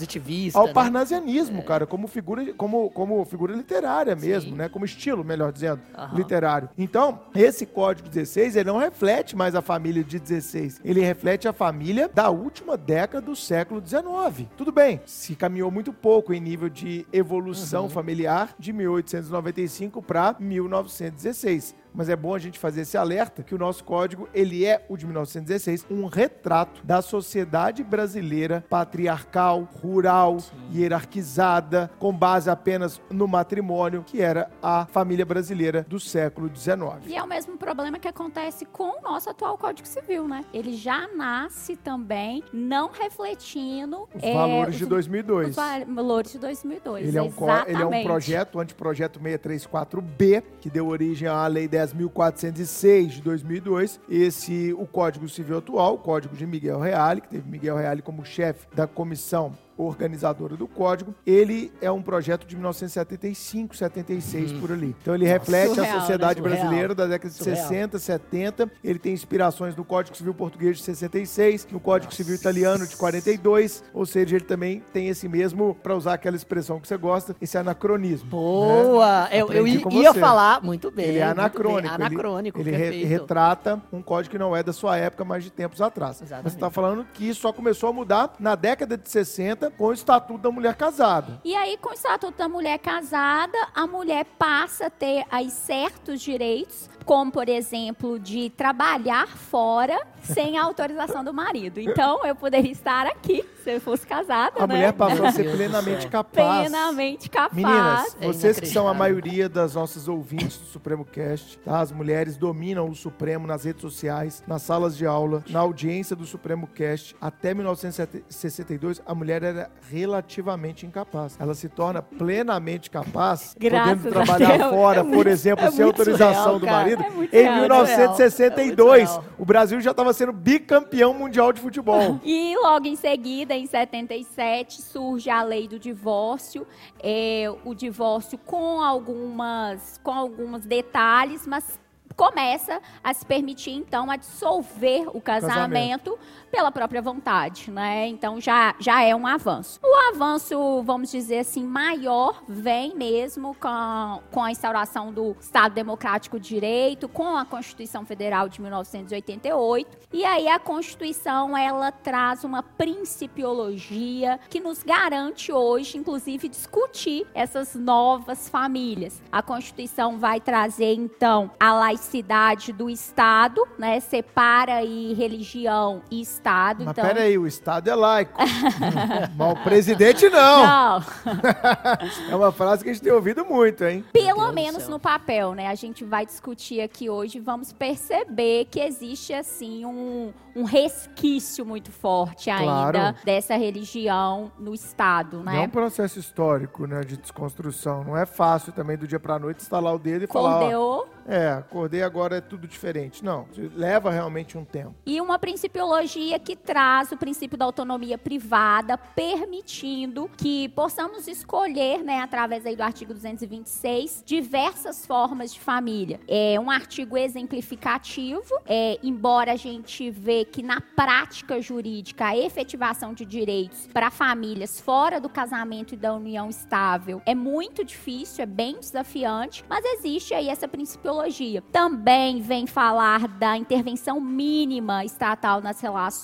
ao né? parnasianismo, cara, como figura, como, como figura literária mesmo, Sim. né? Como estilo, melhor dizendo, Aham. literário. Então, esse Código 16, ele não reflete mais a família de 16. Ele reflete a família da última década do século 19. Tudo bem, se caminhou muito pouco em nível de evolução Uhum. familiar de 1895 para 1916. Mas é bom a gente fazer esse alerta que o nosso código, ele é o de 1916, um retrato da sociedade brasileira patriarcal, rural, hierarquizada, com base apenas no matrimônio, que era a família brasileira do século XIX. E é o mesmo problema que acontece com o nosso atual Código Civil, né? Ele já nasce também não refletindo Os é, valores de os- 2002. Os valores de 2002. Ele é, um, ele é um projeto, o anteprojeto 634B, que deu origem à Lei 10.406 de 2002. Esse, o Código Civil atual, o Código de Miguel Reale, que teve Miguel Reale como chefe da comissão organizadora do código, ele é um projeto de 1975, 76 por ali. Então ele reflete Surreal, a sociedade né? Brasileira da década de Surreal. 60, 70. Ele tem inspirações no Código Civil Português de 66, no Código Civil Italiano de 42, ou seja, ele também tem esse mesmo, para usar aquela expressão que você gosta, esse anacronismo. Boa! Eu, eu com ia falar, muito bem. Ele é muito bem. anacrônico. ele- Anacrônico, Ele, re- retrata um código que não é da sua época, mas de tempos atrás. Mas Exatamente. você está falando que isso só começou a mudar na década de 60 com o Estatuto da Mulher Casada. E aí, com o Estatuto da Mulher Casada, a mulher passa a ter aí certos direitos, como, por exemplo, de trabalhar fora sem a autorização do marido. Então, eu poderia estar aqui se eu fosse casada, A né? mulher passou a ser Deus plenamente capaz. Plenamente capaz. Meninas, É vocês que são a maioria das nossas ouvintes do Supremo Cast, tá? As mulheres dominam o Supremo nas redes sociais, nas salas de aula, na audiência do Supremo Cast. Até 1962, a mulher era relativamente incapaz. Ela se torna plenamente capaz, Graças podendo trabalhar fora, É por exemplo, é sem autorização surreal, do cara. É em real, é 1962, surreal. o Brasil já estava sendo bicampeão mundial de futebol. E logo em seguida, em 77, surge a lei do divórcio. É, o divórcio com algumas, com alguns detalhes, mas começa a se permitir então a dissolver o casamento, pela própria vontade, né? Então já, já é um avanço. O avanço, vamos dizer assim, maior vem mesmo com, com a instauração do Estado Democrático de Direito, com a Constituição Federal de 1988. E aí a Constituição ela traz uma principiologia que nos garante hoje, inclusive, discutir essas novas famílias. A Constituição vai trazer então a laicidade do Estado, né? Separa aí religião e Estado. Mas então, peraí, o Estado é laico. Mas o presidente não. não, É uma frase que a gente tem ouvido muito, hein? Pelo menos no papel, né? A gente vai discutir aqui hoje, vamos perceber que existe assim um, um resquício muito forte ainda Claro. dessa religião no Estado, É um né? processo histórico, né, de desconstrução. Não é fácil também do dia pra noite instalar o dedo e falar, ó, é, acordei agora é tudo diferente. Não, leva realmente um tempo. e uma principiologia que traz o princípio da autonomia privada, permitindo que possamos escolher, né, através aí do artigo 226, diversas formas de família. É um artigo exemplificativo, é, embora a gente vê que na prática jurídica a efetivação de direitos para famílias fora do casamento e da união estável é muito difícil, é bem desafiante, mas existe aí essa principiologia. Também vem falar da intervenção mínima estatal nas relações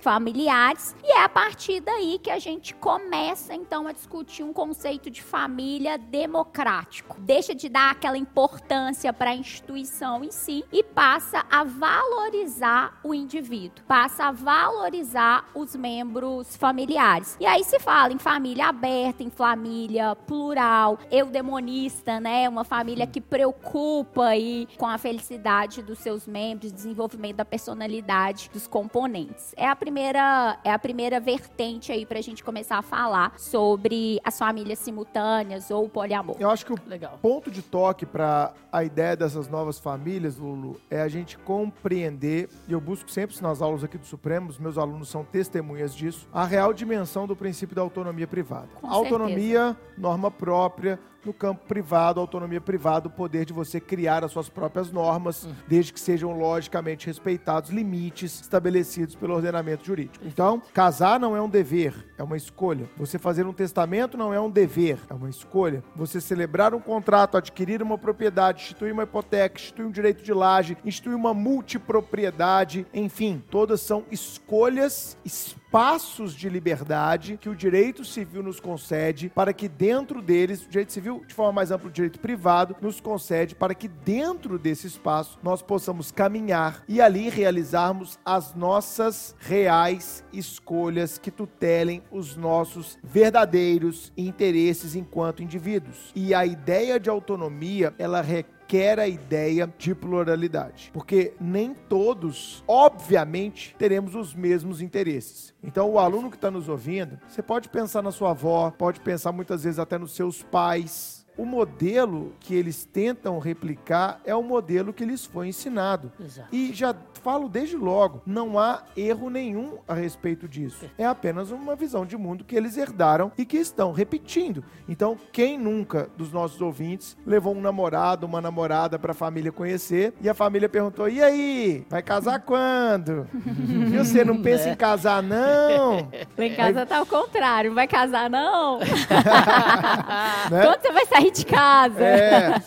familiares e é a partir daí que a gente começa então a discutir um conceito de família democrático. Deixa de dar aquela importância para a instituição em si e passa a valorizar o indivíduo, passa a valorizar os membros familiares. E aí se fala em família aberta, em família plural, eudemonista, né? Uma família que preocupa aí com a felicidade dos seus membros, desenvolvimento da personalidade dos componentes. É a primeira, é a primeira vertente aí para a gente começar a falar sobre as famílias simultâneas ou o poliamor. Eu acho que o Legal. ponto de toque para a ideia dessas novas famílias, Lulu, é a gente compreender, e eu busco sempre nas aulas aqui do Supremo, os meus alunos são testemunhas disso, a real dimensão do princípio da autonomia privada. Com autonomia, certeza. norma própria, no campo privado, autonomia privada, o poder de você criar as suas próprias normas, uhum. desde que sejam logicamente respeitados limites estabelecidos pelo ordenamento jurídico. Então, casar não é um dever, é uma escolha. Você fazer um testamento não é um dever, é uma escolha. Você celebrar um contrato, adquirir uma propriedade, instituir uma hipoteca, instituir um direito de laje, instituir uma multipropriedade, enfim, todas são escolhas, espaços de liberdade que o direito civil nos concede para que dentro deles, o direito civil de forma mais ampla, o direito privado nos concede para que dentro desse espaço nós possamos caminhar e ali realizarmos as nossas reais escolhas que tutelem os nossos verdadeiros interesses enquanto indivíduos. E a ideia de autonomia, ela requer quer a ideia de pluralidade. Porque nem todos, obviamente, teremos os mesmos interesses. Então, o aluno que está nos ouvindo, você pode pensar na sua avó, pode pensar muitas vezes até nos seus pais, o modelo que eles tentam replicar é o modelo que lhes foi ensinado. Exato. E já falo desde logo, não há erro nenhum a respeito disso. É apenas uma visão de mundo que eles herdaram e que estão repetindo. Então, quem nunca dos nossos ouvintes levou um namorado, uma namorada para a família conhecer e a família perguntou: "E aí, vai casar quando?" e você não pensa é. em casar não? Lá em casa aí... tá ao contrário, vai casar não? né? Quando você vai sair de casa. É,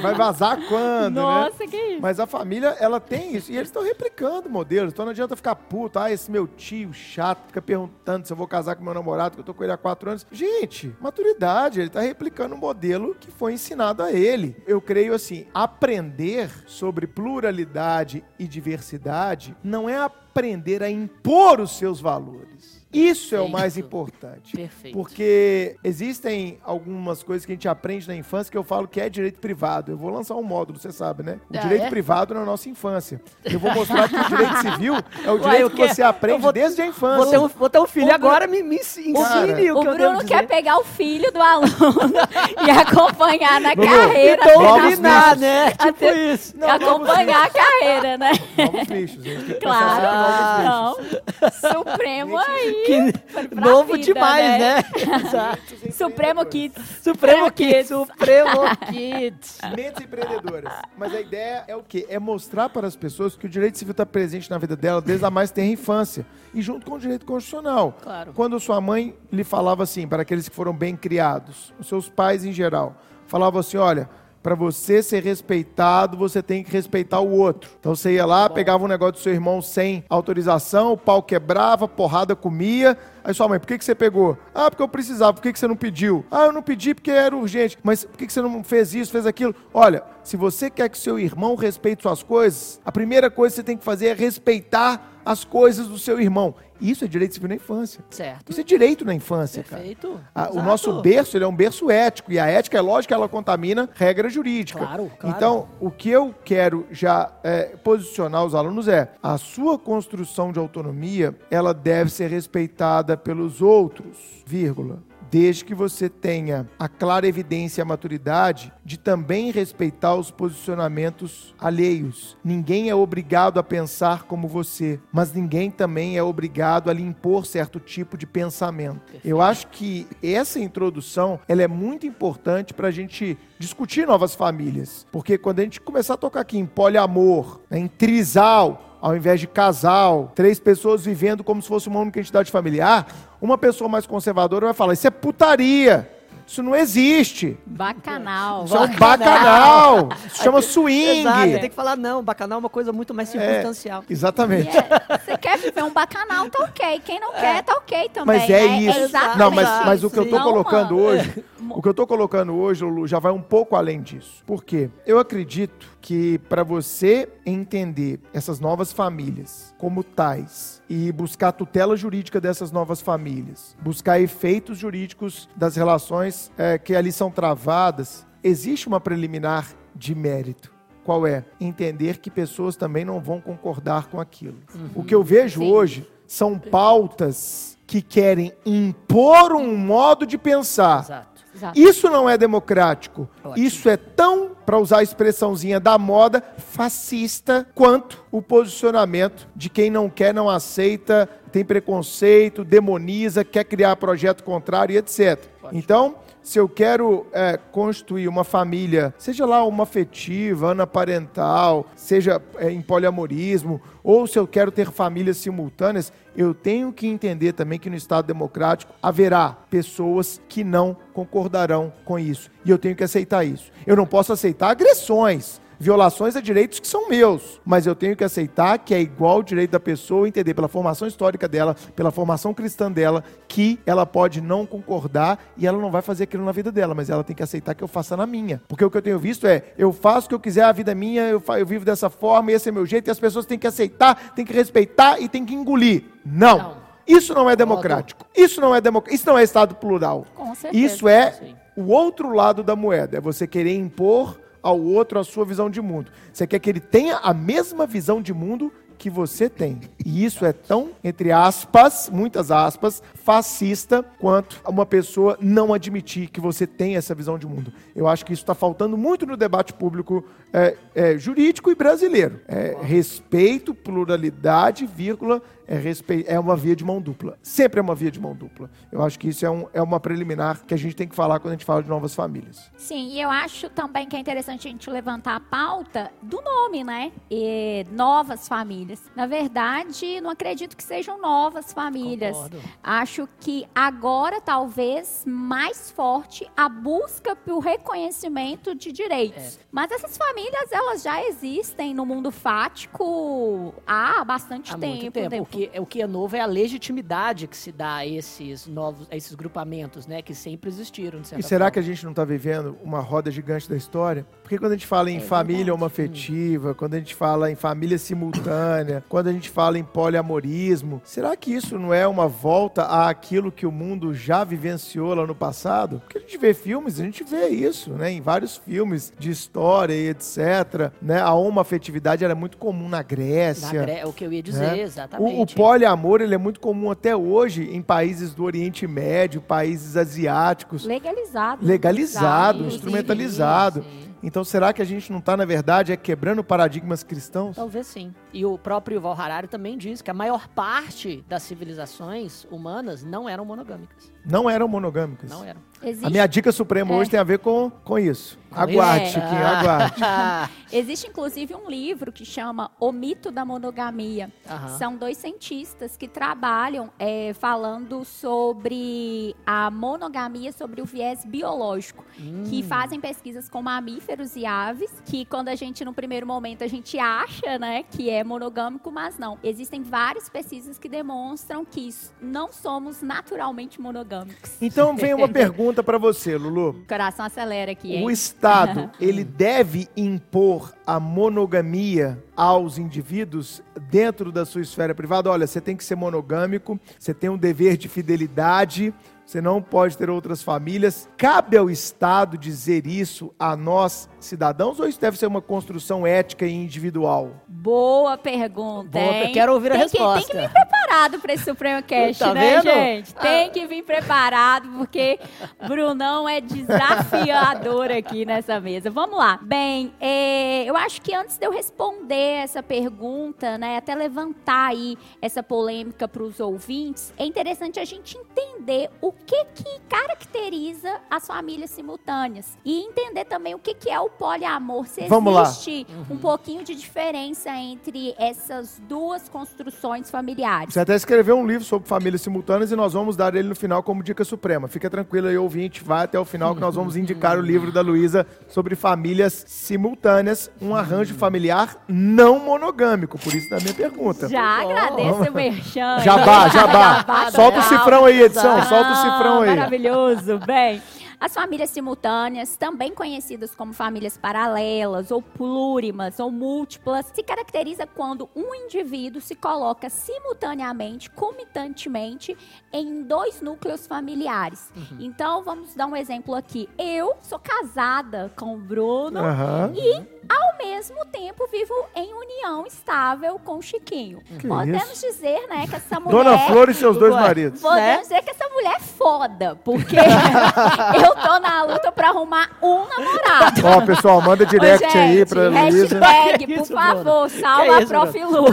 vai vazar quando, né? Nossa, né? que isso. Mas a família, ela tem isso. E eles estão replicando modelos. Então não adianta ficar puto. Ah, esse meu tio chato fica perguntando se eu vou casar com meu namorado, que eu tô com ele há quatro anos. Gente, maturidade. Ele tá replicando um modelo que foi ensinado a ele. Eu creio assim, aprender sobre pluralidade e diversidade não é aprender a impor os seus valores isso é o mais importante. Perfeito. Porque existem algumas coisas que a gente aprende na infância que eu falo que é direito privado. Eu vou lançar um módulo, você sabe, né? O ah, direito é? privado na nossa infância. Eu vou mostrar que o direito civil é o direito Ué, que você aprende vou, desde a infância. Vou ter um, vou ter um filho o agora, me, me ensine Cara, o que o eu Bruno quer pegar o filho do aluno e acompanhar na Bruno, carreira. Então, dominar, né? Tipo Até, isso. Não, acompanhar a carreira, né? Novos bichos, gente. Claro. Ah, não. Supremo aí. Que, Novo vida, demais, né? né? Exato. Supremo Kids. Supremo Kids. Supremo Kids. Mentes empreendedoras. Mas a ideia é o quê? É mostrar para as pessoas que o direito civil está presente na vida dela desde a mais tenra infância. E junto com o direito constitucional. Claro. Quando sua mãe lhe falava assim, para aqueles que foram bem criados, os seus pais em geral, falavam assim, olha para você ser respeitado, você tem que respeitar o outro. Então você ia lá, pegava um negócio do seu irmão sem autorização, o pau quebrava, porrada comia. Aí sua mãe, por que, que você pegou? Ah, porque eu precisava. Por que, que você não pediu? Ah, eu não pedi porque era urgente. Mas por que, que você não fez isso, fez aquilo? Olha, se você quer que seu irmão respeite suas coisas, a primeira coisa que você tem que fazer é respeitar as coisas do seu irmão. Isso é direito civil na infância. Certo. Isso é direito na infância, Perfeito. cara. o nosso berço, ele é um berço ético. E a ética, é lógico que ela contamina regra jurídica. Claro, claro. Então, o que eu quero já é, posicionar os alunos é a sua construção de autonomia, ela deve ser respeitada pelos outros, vírgula desde que você tenha a clara evidência e a maturidade de também respeitar os posicionamentos alheios. Ninguém é obrigado a pensar como você, mas ninguém também é obrigado a lhe impor certo tipo de pensamento. Eu acho que essa introdução ela é muito importante para a gente discutir novas famílias, porque quando a gente começar a tocar aqui em poliamor, né, em trisal, ao invés de casal, três pessoas vivendo como se fosse uma única entidade familiar, uma pessoa mais conservadora vai falar: isso é putaria. Isso não existe. Bacanal. Isso é um bacanal. Isso chama swing. Exato, tem que falar não, bacanal é uma coisa muito mais circunstancial. Exatamente. É, Você quer viver um bacanal, tá ok. Quem não quer, tá ok também. Mas é né? isso. exatamente Não, mas, mas o que eu tô Não, colocando mano. hoje, o que eu tô colocando hoje, Lulu, já vai um pouco além disso. Por quê? Eu acredito que para você entender essas novas famílias como tais e buscar a tutela jurídica dessas novas famílias, buscar efeitos jurídicos das relações eh, que ali são travadas, existe uma preliminar de mérito. Qual é? Entender que pessoas também não vão concordar com aquilo. O que eu vejo Sim. hoje são pautas que querem impor um modo de pensar. Exato. Exato. Isso não é democrático. Ótimo. Isso é tão, para usar a expressãozinha da moda, fascista quanto o posicionamento de quem não quer, não aceita, tem preconceito, demoniza, quer criar projeto contrário e etc. Então, se eu quero é, construir uma família, seja lá uma afetiva, anaparental, seja é, em poliamorismo, ou se eu quero ter famílias simultâneas, eu tenho que entender também que no Estado democrático haverá pessoas que não concordarão com isso. E eu tenho que aceitar isso. Eu não posso aceitar agressões. Violações a direitos que são meus, mas eu tenho que aceitar que é igual o direito da pessoa entender pela formação histórica dela, pela formação cristã dela, que ela pode não concordar e ela não vai fazer aquilo na vida dela, mas ela tem que aceitar que eu faça na minha. Porque o que eu tenho visto é, eu faço o que eu quiser, a vida é minha, eu, eu vivo dessa forma, esse é meu jeito, e as pessoas têm que aceitar, têm que respeitar e têm que engolir. Não. Não. Isso não é democrático. Isso não é democrático. Isso não é Estado plural. Com certeza. Isso é Sim. o outro lado da moeda. É você querer impor ao outro a sua visão de mundo. Você quer que ele tenha a mesma visão de mundo que você tem. E isso é tão, entre aspas, muitas aspas, fascista quanto uma pessoa não admitir que você tem essa visão de mundo. Eu acho que isso está faltando muito no debate público é, é, jurídico e brasileiro. É, respeito, pluralidade, vírgula, é, respe... é uma via de mão dupla. Sempre é uma via de mão dupla. Eu acho que isso é, um, é uma preliminar que a gente tem que falar quando a gente fala de novas famílias. Sim, e eu acho também que é interessante a gente levantar a pauta do nome, né? E novas famílias. Na verdade, não acredito que sejam novas famílias. Concordo. Acho que agora, talvez, mais forte a busca pelo reconhecimento de direitos. Mas essas famílias, elas já existem no mundo fático há bastante Há tempo. muito tempo. né? O que, o que é novo é a legitimidade que se dá a esses novos, a esses grupamentos, né? Que sempre existiram, de E será forma. que a gente não está vivendo uma roda gigante da história? Porque quando a gente fala em É família verdade. homoafetiva, quando a gente fala em família simultânea, quando a gente fala em poliamorismo, será que isso não é uma volta àquilo que o mundo já vivenciou lá no passado? Porque a gente vê filmes, a gente vê isso, né? Em vários filmes de história e etc. Né? A homoafetividade era muito comum na Na Grécia. Gre- é o que eu ia dizer, né? exatamente. O, o poliamor ele é muito comum até hoje em países do Oriente Médio, países asiáticos Legalizado. legalizado, Sim, instrumentalizado. sim, sim. Então, será que a gente não está, na verdade, é quebrando paradigmas cristãos? Talvez sim. E o próprio Val Harari também diz que a maior parte das civilizações humanas não eram monogâmicas. Não eram monogâmicas. Não eram. Existe A minha dica suprema É. hoje tem a ver com, com isso. Com aguarde, isso? Chiquinho, aguarde. Existe inclusive um livro que chama O Mito da Monogamia. São dois cientistas que trabalham é, falando sobre a monogamia, sobre o viés biológico, que fazem pesquisas com mamíferos e aves, que quando a gente, no primeiro momento, a gente acha, né, que é monogâmico, mas não. Existem várias pesquisas que demonstram que não somos naturalmente monogâmicos. Então, vem uma pergunta para você, Lulu. O coração acelera aqui, hein? O Estado, ele deve impor a monogamia aos indivíduos dentro da sua esfera privada? Olha, você tem que ser monogâmico, você tem um dever de fidelidade, você não pode ter outras famílias. Cabe ao Estado dizer isso a nós, cidadãos, ou isso deve ser uma construção ética e individual? Boa pergunta, Boa, hein? quero ouvir a tem que, resposta. tem que vir preparado para esse Supremo Cast, Tá né, vendo? gente? Tem Ah. que vir preparado, porque Brunão é desafiador aqui nessa mesa. Vamos lá. Bem, é, eu acho que antes de eu responder essa pergunta, né, até levantar aí essa polêmica para os ouvintes, é interessante a gente entender o que que caracteriza as famílias simultâneas e entender também o que que é o poliamor. Se Vamos lá. existe um pouquinho de diferença entre essas duas construções familiares. Você até escreveu um livro sobre famílias simultâneas e nós vamos dar ele no final como dica suprema. Fica tranquilo aí, ouvinte, vai até o final que nós vamos indicar o livro da Luísa sobre famílias simultâneas, um arranjo familiar não monogâmico. Por isso da minha pergunta. Já agradeço o merchan. Jabá, jabá. Jabá Solta o cifrão aí, edição. Solta o cifrão aí. Maravilhoso. Bem, as famílias simultâneas, também conhecidas como famílias paralelas, ou plurimas, ou múltiplas, se caracteriza quando um indivíduo se coloca simultaneamente, comitantemente, em dois núcleos familiares. Uhum. Então, vamos dar um exemplo aqui. Eu sou casada com o Bruno Aham. e, ao mesmo tempo, vivo em união estável com o Chiquinho. Que Podemos isso? dizer, né, que essa mulher... Dona Flor e seus dois maridos. Podemos né? dizer que essa mulher é foda, porque eu tô na luta pra arrumar um namorado. Ó, pessoal, manda direct Ô, aí gente, pra Luísa. Hashtag, Que por isso, favor, Bruno? salva a isso, Prof. Lu.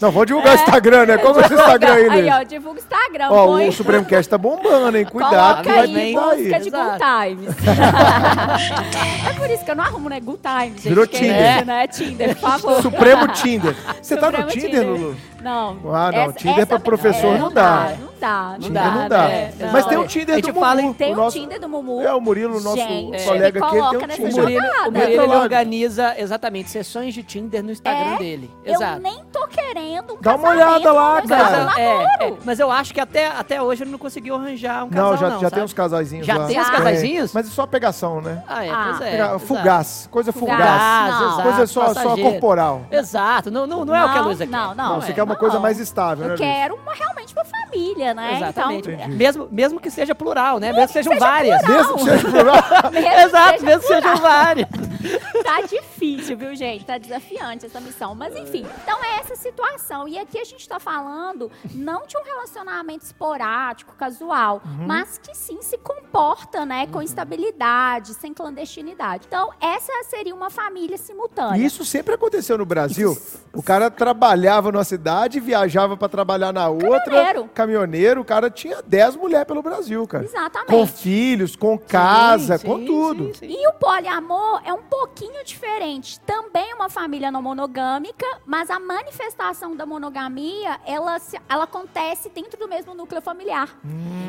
Não, vamos divulgar o Instagram, né? Que é o seu Instagram aí, Aí, ó, divulga o Instagram. Ó, põe- o Supremo Cast tá bombando, hein? Cuidado que Coloca vai aí, pintar aí. música de Good. Times. é por isso que eu não arrumo, né? Good Times. Gente. Virou Tinder. disse, né? Tinder, por favor. Supremo Tinder. Você tá no Supremo Tinder, Lulu? Não. Ah, não, Tinder pra professor é, não dá. Não dá. Tinder dá, não dá. né? Mas Não. tem o Tinder A gente do fala Mumu. em- Tem o nosso... Tinder do Mumu. É, o Murilo, nosso Gente, colega aqui, ele tem um O Tinder. jornada. Murilo, o. Murilo ele organiza exatamente sessões de Tinder no Instagram É? dele. Eu Exato. nem tô querendo um Dá uma olhada lá, eu Mas, cara. é, é, mas eu acho que até, até hoje ele não conseguiu arranjar um casal, Não, já, não, já sabe? tem uns casaizinhos Já lá. tem os Já. casaizinhos? Mas é só pegação, né? Ah, é, Ah. pois é. Fugaz, coisa fugaz. Não. Coisa só, corporal. Exato, não, não, não é o que a Não, Luísa quer. não, não. Não, é. Uma coisa mais estável, né, Eu quero uma, realmente uma família, né? Exatamente. Então, mesmo, mesmo que seja plural, né? Mesmo que sejam várias. Mesmo que seja plural. mesmo Exato, que mesmo que sejam várias. tá difícil, viu, gente? Tá desafiante essa missão. Mas enfim, então é essa situação. E aqui a gente tá falando não de um relacionamento esporádico, casual, Uhum. mas que sim se comporta, né, com estabilidade, sem clandestinidade. Então, essa seria uma família simultânea. E isso sempre aconteceu no Brasil. O cara trabalhava numa cidade, viajava pra trabalhar na outra. Caminhoneiro. Caminhoneiro. O cara tinha 10 mulheres pelo Brasil, cara. Exatamente. Com filhos, com casa, Sim, com sim, tudo. sim, sim. E o poliamor é um pouquinho diferente. Também é uma família não monogâmica, mas a manifestação da monogamia, ela, ela acontece dentro do mesmo núcleo familiar.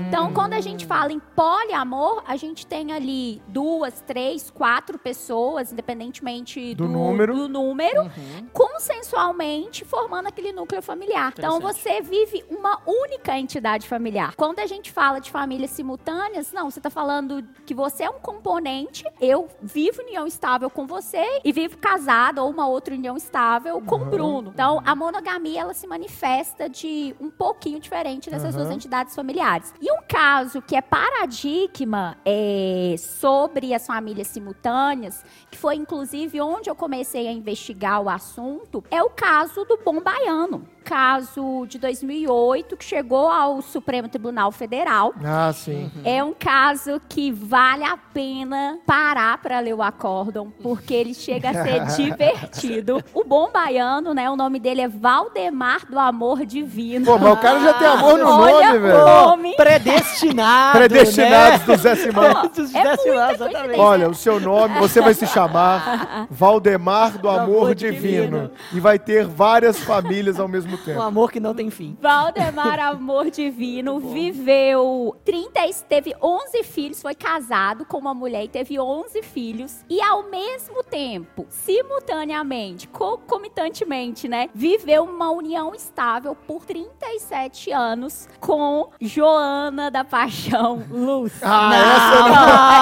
Então, quando a gente fala em poliamor, a gente tem ali duas, três, quatro pessoas, independentemente Do do, número. do número, consensualmente formando aquele núcleo familiar. Então, você vive uma única entidade familiar. Quando a gente fala de famílias simultâneas, não, você está falando que você é um componente, eu vivo em união estável com você e vivo casada ou uma outra união estável com o Bruno. Então, a monogamia, ela se manifesta de um pouquinho diferente dessas duas entidades familiares. E um caso que é paradigma é, sobre as famílias simultâneas, que foi inclusive onde eu comecei a investigar o assunto, é o caso do Bom Baiano. Caso de 2008 que chegou ao Supremo Tribunal Federal. Ah, sim. É um caso que vale a pena parar para ler o acórdão, porque ele chega a ser divertido. O bom baiano, né? O nome dele é Valdemar do Amor Divino. Pô, mas o cara já tem amor no Olha nome, velho. nome. Predestinado. Predestinados né? do Zé Simão. Dos É décimos, muita exatamente. coincidência. Olha, o seu nome, você vai se chamar Valdemar do Amor amor Divino. divino. E vai ter várias famílias ao mesmo Um tempo. amor que não tem fim. Valdemar Amor Divino viveu 30, e- teve 11 filhos, foi casado com uma mulher e teve 11 filhos. E ao mesmo tempo, simultaneamente, concomitantemente, né, viveu uma união estável por 37 anos com Joana da Paixão Luz. Ah,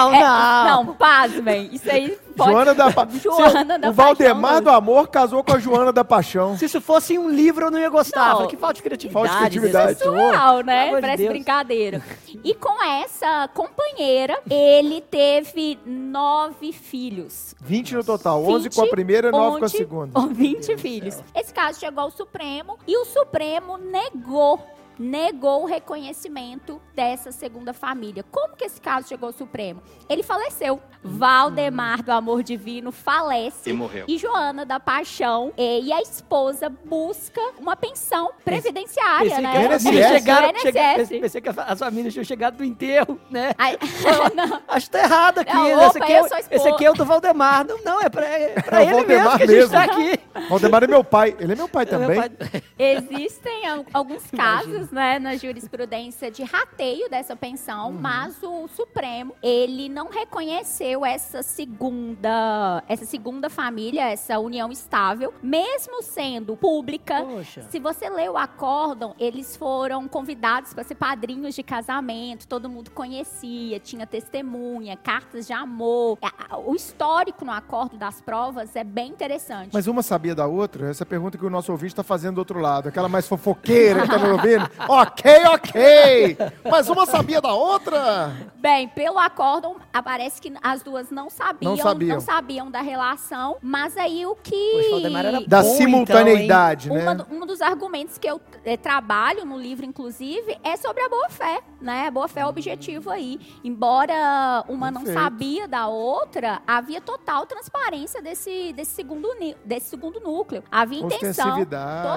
Não, É, não. não, pasmem. Isso aí pode... Joana da Pa- Joana da O Valdemar Paixão do Amor casou com a Joana da Paixão. Se isso fosse um livro, eu não ia gostar. Não. Que falta de criatividade. Falta de criatividade. né? Pelo amor de Parece Deus. brincadeira. E com essa companheira, ele teve nove filhos. 20 no total. 11 com a 20, primeira e 9 com a 11, segunda. 20 filhos. Esse caso chegou ao Supremo e o Supremo negou. Negou o reconhecimento dessa segunda família. Como que esse caso chegou ao Supremo? Ele faleceu. Valdemar do Amor Divino falece. E morreu. E Joana da Paixão e a esposa busca uma pensão previdenciária, Pensei né? que famílias chegaram, chega- pensei- que as famílias tinham chegado do enterro, né? Ai, não. Acho que tá errado aqui. Não, esse, opa, aqui eu é, esse aqui é o do Valdemar. Não, não é pra, é pra É o ele Valdemar mesmo que a gente mesmo. tá aqui. Valdemar é meu pai. Ele é meu pai também. Meu pai- Existem al- alguns casos, né, na jurisprudência de rateio dessa pensão, Uhum. mas o Supremo, ele não reconheceu essa segunda, essa segunda família, essa união estável, mesmo sendo pública. Poxa. Se você lê o acórdão, eles foram convidados para ser padrinhos de casamento, todo mundo conhecia, tinha testemunha, cartas de amor. O histórico no acórdão das provas é bem interessante. Mas uma sabia da outra? Essa é pergunta que o nosso ouvinte está fazendo do outro lado. Aquela mais fofoqueira que tá me ouvindo. Ok, ok. Mas uma sabia da outra? Bem, pelo acórdão, aparece que as duas não sabiam, Não sabiam. sabiam da relação, mas aí o que... Poxa, Da Bom, simultaneidade, Uma né? do- um dos argumentos que eu eh, trabalho no livro, inclusive, é sobre a boa-fé, né? A boa-fé é o objetivo aí. Embora uma não Perfeito. sabia da outra, havia total transparência desse, desse, segundo, desse segundo núcleo. Havia intenção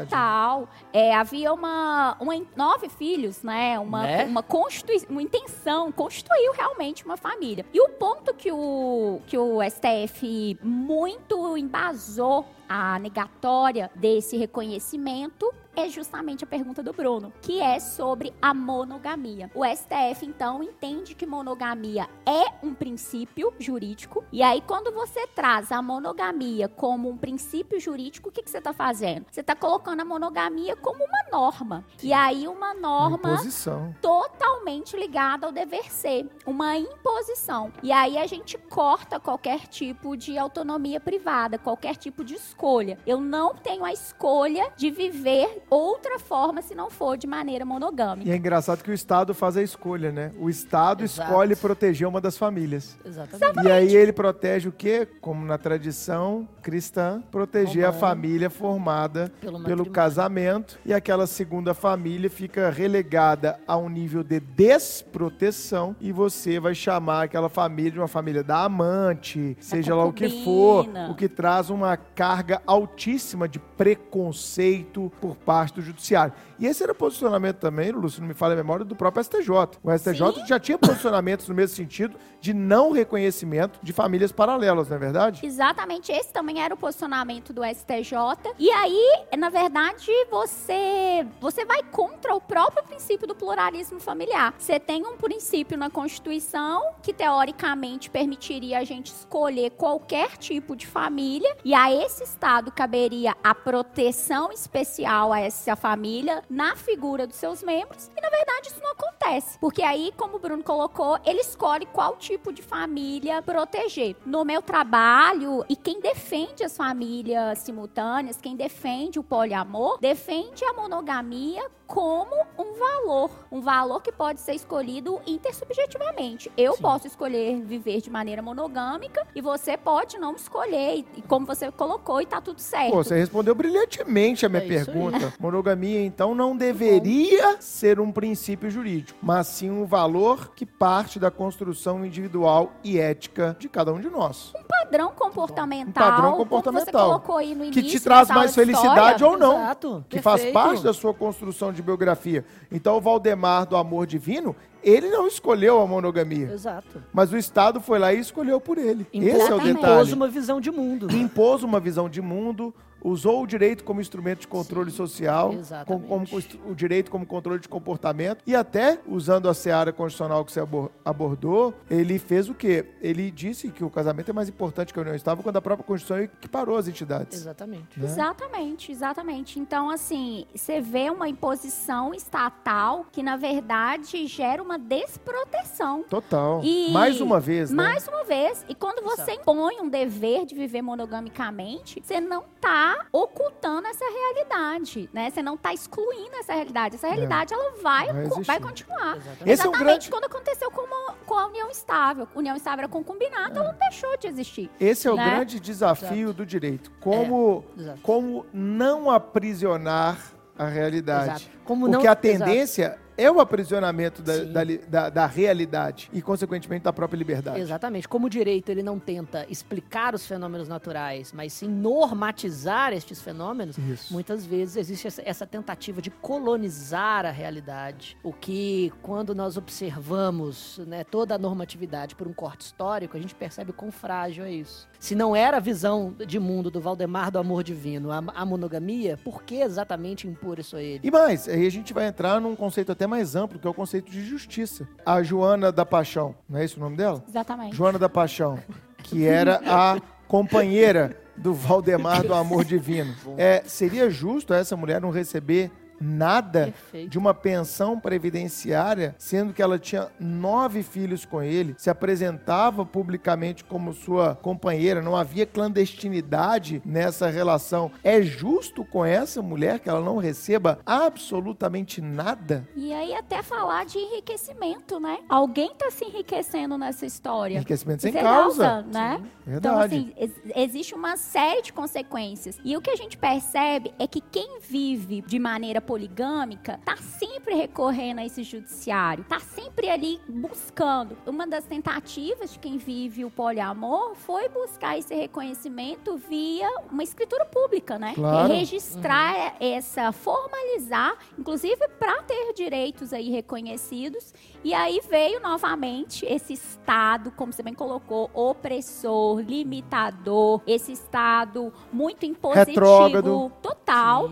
total. É, havia uma, uma nove filhos, né? Uma, Né? uma, constitui, uma intenção, constituiu realmente uma família. E o ponto que o, que o STF muito embasou a negatória desse reconhecimento é justamente a pergunta do Bruno, que é sobre a monogamia. O STF, então, entende que monogamia é um princípio jurídico, e aí, quando você traz a monogamia como um princípio jurídico, o que, que você está fazendo? Você está colocando a monogamia como uma norma. E aí, uma Uma norma imposição. totalmente ligada ao dever ser, uma imposição. E aí a gente corta qualquer tipo de autonomia privada, qualquer tipo de escolha. Eu não tenho a escolha de viver outra forma se não for de maneira monogâmica. E é engraçado que o Estado faz a escolha, né? O Estado Exato. escolhe proteger uma das famílias. Exatamente. E aí ele protege o quê? Como na tradição cristã, proteger a Romana. família formada Pelo pelo casamento e aquela segunda família fica relegada a um nível de desproteção e você vai chamar aquela família de uma família da amante, seja lá o que for, o que traz uma carga altíssima de preconceito por parte do judiciário. E esse era o posicionamento também, Lúcio, não me falha a memória, do próprio STJ. O STJ já tinha posicionamentos no mesmo sentido de não reconhecimento de famílias paralelas, não é verdade? Exatamente, esse também era o posicionamento do STJ. E aí, na verdade, você você vai contra o próprio princípio do pluralismo familiar. Você tem um princípio na Constituição que teoricamente permitiria a gente escolher qualquer tipo de família e a esse estado caberia a proteção especial a essa família na figura dos seus membros. E na verdade isso não acontece, porque aí, como o Bruno colocou, ele escolhe qual tipo de família proteger. No meu trabalho, e quem defende as famílias simultâneas, quem defende o poliamor, defende a monogamia como um valor, um valor que pode ser escolhido intersubjetivamente. Eu Sim. posso escolher viver de maneira monogâmica e você pode não escolher, e, como você colocou, e tá tudo certo. Pô, você respondeu brilhantemente a minha É pergunta. Monogamia, então, não deveria ser um princípio jurídico, mas sim um valor que parte da construção individual e ética de cada um de nós. Padrão comportamental, Um padrão como comportamental. você colocou aí no início, Que te traz mais de felicidade história. ou não. Exato. Que faz Perfeito. parte da sua construção de biografia. Então, o Valdemar do Amor Divino, ele não escolheu a monogamia. Exato. Mas o Estado foi lá e escolheu por ele. Esse é o detalhe. Impôs uma visão de mundo. impôs uma visão de mundo, usou o direito como instrumento de controle social, com, exatamente. como o direito como controle de comportamento, e até, usando a seara constitucional que você abor- abordou, ele fez o quê? Ele disse que o casamento é mais importante que a união estável quando a própria Constituição equiparou as entidades. Exatamente. né? Exatamente, exatamente. Então, assim, você vê uma imposição estatal que, na verdade, gera uma desproteção. Total. E- Mais uma vez, né? Mais uma vez, e quando você impõe um dever de viver monogamicamente, você não tá ocultando essa realidade, né? Você não tá excluindo essa realidade. Essa realidade, ela vai, É. Vai vai continuar. Exatamente. Esse é um Exatamente grande- quando aconteceu com, uma- com a união estável. União estável era concubinato, ela não deixou de existir. Esse é o né? grande desafio do direito. Como, exato. como não aprisionar a realidade. Exato. Como não- Porque a exato. É o aprisionamento da, da, da- da realidade e, consequentemente, da própria liberdade. Exatamente. Como o direito ele não tenta explicar os fenômenos naturais, mas sim normatizar estes fenômenos, Isso. muitas vezes existe essa, essa tentativa de colonizar a realidade. O que, quando nós observamos né, toda a normatividade por um corte histórico, a gente percebe quão frágil é isso. Se não era a visão de mundo do Valdemar do amor divino, a, a monogamia, por que exatamente impor isso a ele? E mais, aí a gente vai entrar num conceito até mais amplo, que é o conceito de justiça. A Joana da Paixão, não é esse o nome dela? Exatamente. Joana da Paixão, que era a companheira do Valdemar do Amor Divino. É, seria justo essa mulher não receber nada Perfeito. de uma pensão previdenciária, sendo que ela tinha nove filhos com ele, se apresentava publicamente como sua companheira, não havia clandestinidade nessa relação. É justo com essa mulher que ela não receba absolutamente nada? E aí até falar de enriquecimento, né? Alguém tá se enriquecendo nessa história. Enriquecimento sem Sem causa. né? Verdade. Então, assim, ex- existe uma série de consequências. E o que a gente percebe é que quem vive de maneira poligâmica tá sempre recorrendo a esse judiciário, tá sempre ali buscando. Uma das tentativas de quem vive o poliamor foi buscar esse reconhecimento via uma escritura pública, né? Claro. Registrar essa, formalizar, inclusive para ter direitos aí reconhecidos. E aí veio novamente esse Estado, como você bem colocou, opressor, limitador, esse Estado muito impositivo, Retrógrado. total.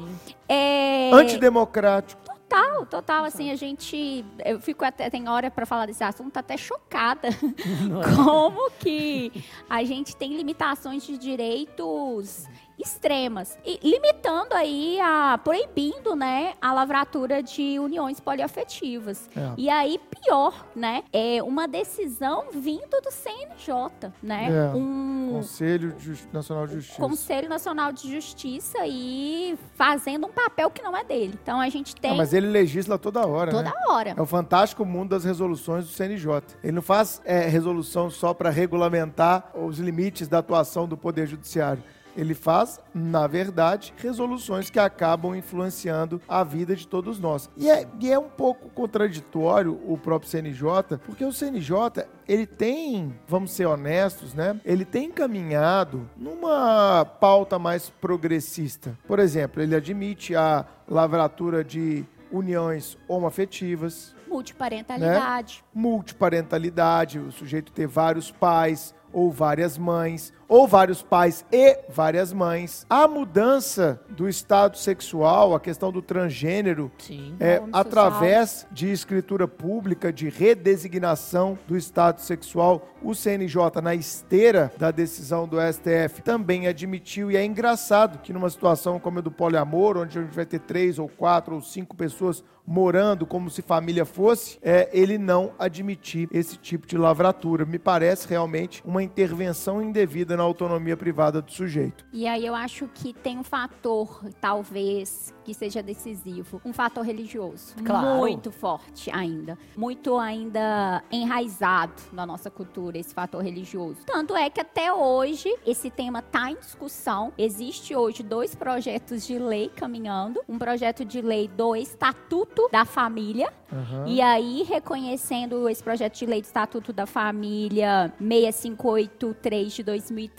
É... Antidemocrático. Total, total, assim, a gente, eu fico até, tem hora pra falar desse assunto, até chocada, como que a gente tem limitações de direitos extremas, e limitando aí, a, proibindo, né, a lavratura de uniões poliafetivas. É. E aí, pior, né, é uma decisão vindo do CNJ, né, É. um... Conselho Nacional de Justiça. Conselho Nacional de Justiça e fazendo um papel que não é dele. Então a gente tem Ah, mas ele legisla toda hora, toda né? hora. É o fantástico mundo das resoluções do CNJ. Ele não faz é, resolução só para regulamentar os limites da atuação do Poder Judiciário. Ele faz, na verdade, resoluções que acabam influenciando a vida de todos nós. E é, e é um pouco contraditório o próprio CNJ, porque o CNJ, ele tem, vamos ser honestos, né? Ele tem caminhado numa pauta mais progressista. Por exemplo, ele admite a lavratura de uniões homoafetivas, Multiparentalidade. multiparentalidade, o sujeito ter vários pais ou várias mães, ou vários pais e várias mães. A mudança do estado sexual, a questão do transgênero, Sim. é, através de escritura pública, de redesignação do estado sexual, o CNJ, na esteira da decisão do STF, também admitiu. E é engraçado que numa situação como a do poliamor, onde a gente vai ter três ou quatro ou cinco pessoas morando como se família fosse, é, ele não admitir esse tipo de lavratura. Me parece realmente uma intervenção indevida na autonomia privada do sujeito. E aí eu acho que tem um fator, talvez, que seja decisivo. Um fator religioso. Claro. Muito forte ainda. Muito ainda enraizado na nossa cultura, esse fator religioso. Tanto é que até hoje esse tema está em discussão. Existe hoje dois projetos de lei caminhando. Um projeto de lei do Estatuto da Família, Aham. E aí, reconhecendo esse projeto de lei do Estatuto da Família 6583 de 2013,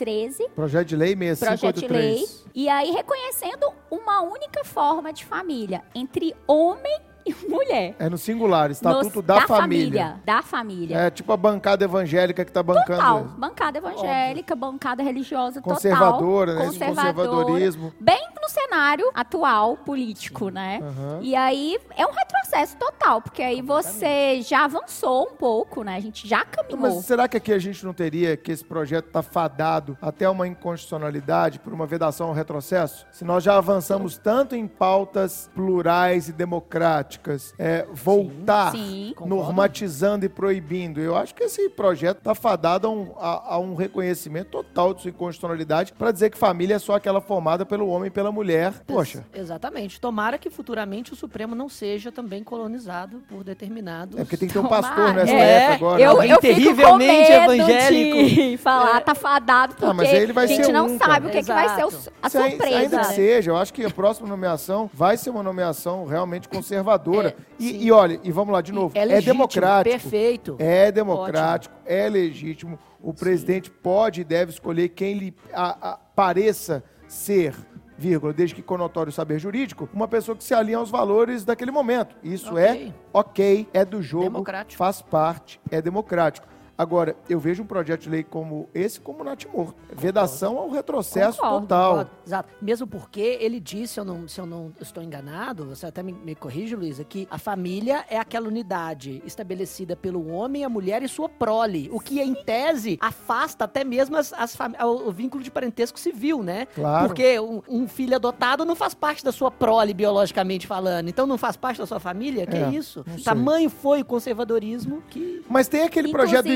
Projeto de lei projeto de lei, 6583. e aí reconhecendo uma única forma de família entre homem e mulher. É no singular, Estatuto Nos- da, família. Da família. É tipo a bancada evangélica que tá bancando. Total. isso. Bancada evangélica, bancada religiosa Conservadora, total. né? Conservadora. conservadorismo. Bem no cenário atual político, né? Aham. E aí é um retrocesso total, porque aí você já avançou um pouco, né? A gente já caminhou. Mas será que aqui a gente não teria que esse projeto tá fadado até uma inconstitucionalidade por uma vedação ao retrocesso? Se nós já avançamos tanto em pautas plurais e democráticas, é, voltar Sim. Concordo. normatizando e proibindo, eu acho que esse projeto tá fadado a um, a- a um reconhecimento total de sua inconstitucionalidade para dizer que família é só aquela formada pelo homem e pela mulher. Poxa, Exatamente. Tomara que futuramente o Supremo não seja também colonizado por determinados. É porque tem que ter um pastor nessa É, época agora. eu, né? eu fico com terrivelmente medo evangélico. de falar, tá fadado, porque Ah, mas aí ele vai a gente ser não um, sabe cara. o que, que vai ser o- a Se surpresa. Ainda que seja, eu acho que a próxima nomeação vai ser uma nomeação realmente conservadora. É, e, sim. e olha, e vamos lá de novo, É é, legítimo, democrático. perfeito. É democrático, é legítimo. O presidente pode e deve escolher quem lhe a- a- pareça ser, vírgula, desde que com notório saber jurídico, uma pessoa que se alinha aos valores daquele momento. Isso é Ok. ok, é do jogo, Democrático. faz parte, é democrático. Agora, eu vejo um projeto de lei como esse como natimorto. Vedação ao retrocesso Concordo, total. Concordo, Exato. Mesmo porque ele disse, se eu não, se eu não estou enganado, você até me, me corrige, Luísa, que a família é aquela unidade estabelecida pelo homem, a mulher e sua prole. O que, em tese, afasta até mesmo as, as o, o vínculo de parentesco civil, né? Claro. Porque um, um filho adotado não faz parte da sua prole, biologicamente falando. Então não faz parte da sua família? Que É, isso? não sei. Tamanho foi o conservadorismo que... Mas tem aquele projeto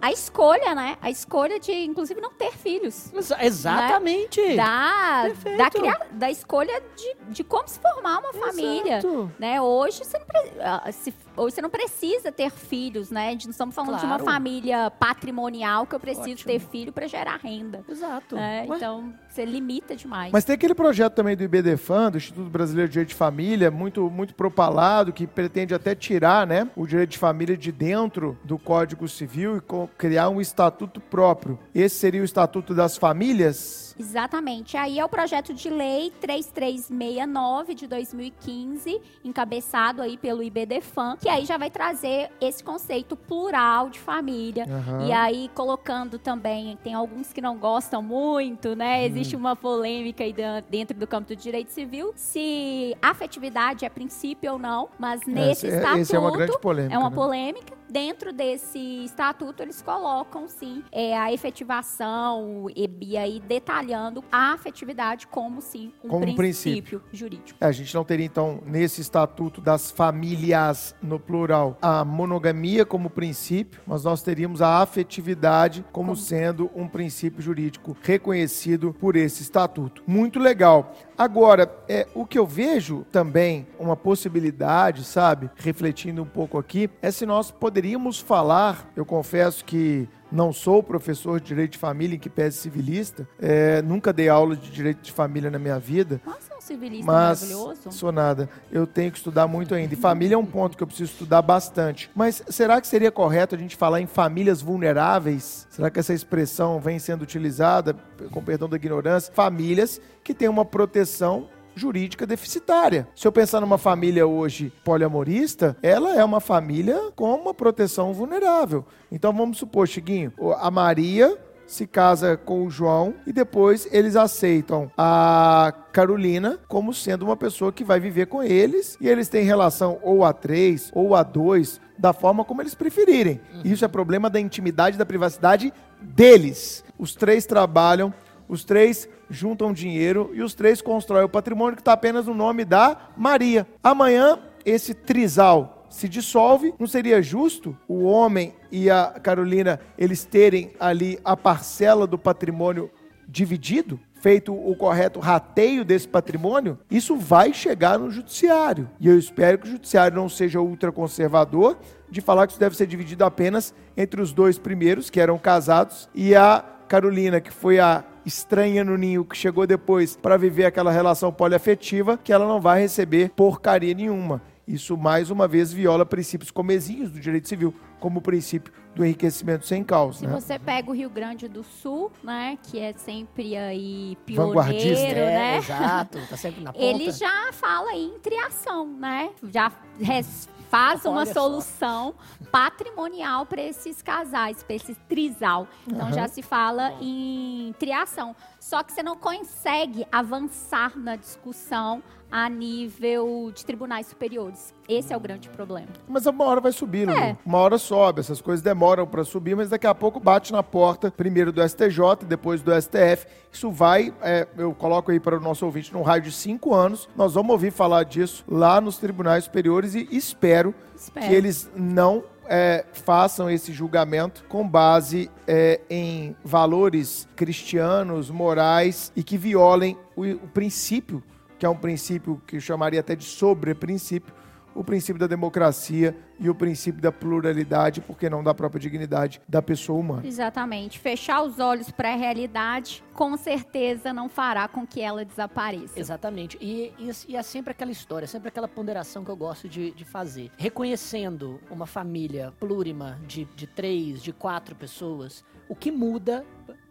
A escolha, né? A escolha de, inclusive, não ter filhos. Exa- Exatamente. Da, Perfeito. da, cria- da escolha de, de como se formar uma família. Exato. Né? Hoje, você não ah, se- hoje você não precisa ter filhos, né? A gente não estamos falando de uma Claro. família patrimonial que eu preciso Ótimo. ter filho para gerar renda. Exato. Ué, Então, você limita demais. Mas tem aquele projeto também do IBDFAN, do Instituto Brasileiro de Direito de Família, muito, muito propalado, que pretende até tirar né, o direito de família de dentro do Código Civil e criar um estatuto próprio. Esse seria o Estatuto das Famílias? Exatamente. Aí é o projeto de lei 3369 de 2015, encabeçado aí pelo IBDFAN, que aí já vai trazer esse conceito plural de família. Aham. E aí colocando também, tem alguns que não gostam muito, né? Hum. Existe uma polêmica aí dentro do campo do direito civil, se afetividade é princípio ou não, mas nesse Esse é- estatuto esse é uma grande polêmica, é uma né? polêmica. Dentro desse estatuto, eles colocam, sim, é, a efetivação e, aí detalhando a afetividade como, sim, um Como um princípio, jurídico. É, a gente não teria, então, nesse Estatuto das Famílias, no plural, a monogamia como princípio, mas nós teríamos a afetividade como sendo um princípio jurídico reconhecido por esse Estatuto. Muito legal. Agora, é, o que eu vejo também, uma possibilidade, sabe, refletindo um pouco aqui, é se nós poderíamos falar, eu confesso que não sou professor de direito de família, em que pese civilista, é, nunca dei aula de direito de família na minha vida, Nossa, civilista mas maravilhoso. sou nada. Eu tenho que estudar muito ainda. E família é um ponto que eu preciso estudar bastante. Mas será que seria correto a gente falar em famílias vulneráveis? Será que essa expressão vem sendo utilizada, com perdão da ignorância? Famílias que têm uma proteção jurídica deficitária. Se eu pensar numa família hoje poliamorista, ela é uma família com uma proteção vulnerável. Então vamos supor, Chiguinho, a Maria se casa com o João e depois eles aceitam a Carolina como sendo uma pessoa que vai viver com eles e eles têm relação ou a três ou a dois da forma como eles preferirem. Isso é problema da intimidade e da privacidade deles. Os três trabalham, os três juntam dinheiro e os três constroem o patrimônio que está apenas no nome da Maria. Amanhã esse trisal se dissolve, não seria justo o homem e a Carolina eles terem ali a parcela do patrimônio dividido? Feito o correto rateio desse patrimônio, isso vai chegar no judiciário. E eu espero que o judiciário não seja ultraconservador de falar que isso deve ser dividido apenas entre os dois primeiros, que eram casados, e a Carolina, que foi a estranha no ninho que chegou depois para viver aquela relação poliafetiva, que ela não vai receber porcaria nenhuma. Isso, mais uma vez, viola princípios comezinhos do direito civil, como o princípio do enriquecimento sem causa. Se né? você pega o Rio Grande do Sul, né, que é sempre aí Vanguardista. pioneiro, É, né? exato, tá sempre na ponta. Ele já fala em triação, né? Já res- faz uma Olha só. solução patrimonial para esses casais, para esse trisal. Então já se fala em triação. Só que você não consegue avançar na discussão a nível de tribunais superiores. Esse é o grande problema. Mas uma hora vai subir. É. Uma hora sobe. Essas coisas demoram para subir, mas daqui a pouco bate na porta, primeiro do STJ, depois do STF. Isso vai, é, eu coloco aí para o nosso ouvinte, num raio de cinco anos. Nós vamos ouvir falar disso lá nos tribunais superiores e espero, Espero. que eles não é, façam esse julgamento com base é, em valores cristianos, morais e que violem o, o princípio, que é um princípio que eu chamaria até de sobre-princípio, o princípio da democracia e o princípio da pluralidade, porque não da própria dignidade da pessoa humana. Exatamente. Fechar os olhos para a realidade, com certeza não fará com que ela desapareça. Exatamente. E, e, e é sempre aquela história, sempre aquela ponderação que eu gosto de, de fazer. Reconhecendo uma família plurima de, de três, de quatro pessoas, o que muda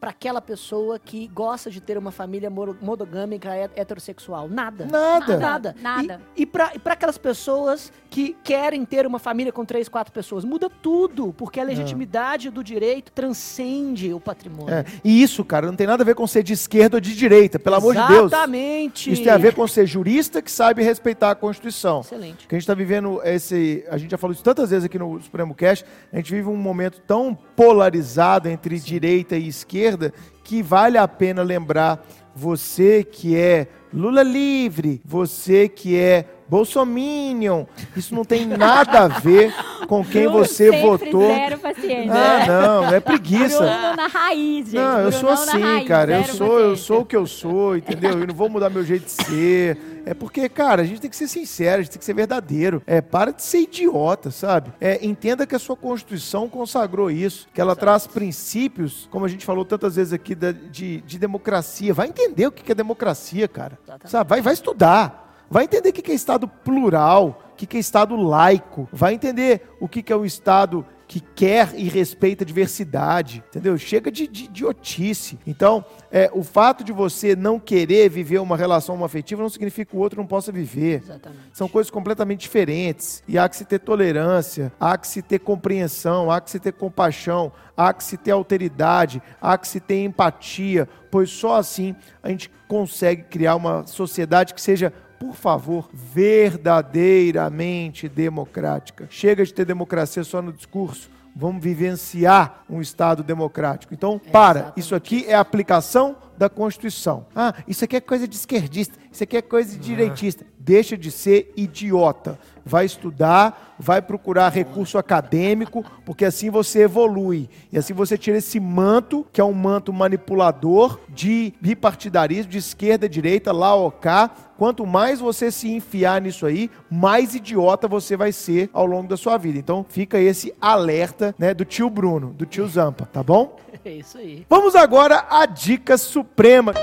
para aquela pessoa que gosta de ter uma família monogâmica heterossexual? Nada. Nada. Nada. Nada. E, e para aquelas pessoas que querem ter uma família com três, quatro pessoas, muda tudo, porque a legitimidade do direito transcende o patrimônio. É. E isso, cara, não tem nada a ver com ser de esquerda ou de direita, pelo amor de Deus. Exatamente. Isso tem a ver com ser jurista que sabe respeitar a Constituição. Excelente. Que a gente está vivendo esse. A gente já falou isso tantas vezes aqui no Supremo Cast. A gente vive um momento tão polarizado entre Sim. direita e esquerda esquerda que vale a pena lembrar você que é Lula livre, você que é Bolsominion. Isso não tem nada a ver com quem você votou. Zero paciência. Ah, não, é preguiça. Bruno na raiz, gente. Não, eu Bruno sou assim, raiz, cara. Eu sou, paciência. eu sou o que eu sou, entendeu? Eu não vou mudar meu jeito de ser. É porque, cara, a gente tem que ser sincero, a gente tem que ser verdadeiro. É, para de ser idiota, sabe? É, entenda que a sua Constituição consagrou isso, que ela Exato. traz princípios, como a gente falou tantas vezes aqui, de, de democracia. Vai entender o que é democracia, cara. Exatamente. Sabe? Vai, vai estudar. Vai entender o que é Estado plural, o que é Estado laico. Vai entender o que é o Estado que quer e respeita a diversidade, entendeu? Chega de, de idiotice. Então, é, o fato de você não querer viver uma relação afetiva não significa que o outro não possa viver. Exatamente. São coisas completamente diferentes. E há que se ter tolerância, há que se ter compreensão, há que se ter compaixão, há que se ter alteridade, há que se ter empatia, pois só assim a gente consegue criar uma sociedade que seja por favor, verdadeiramente democrática. Chega de ter democracia só no discurso. Vamos vivenciar um Estado democrático. Então, para. Isso aqui é aplicação da Constituição. Ah, isso aqui é coisa de esquerdista, isso aqui é coisa de direitista. Deixa de ser idiota. Vai estudar, vai procurar recurso acadêmico, porque assim você evolui. E assim você tira esse manto, que é um manto manipulador de bipartidarismo, de esquerda, direita, lá cá. Quanto mais você se enfiar nisso aí, mais idiota você vai ser ao longo da sua vida. Então fica esse alerta né, do tio Bruno, do tio Zampa, tá bom? É isso aí. Vamos agora à dica suprema.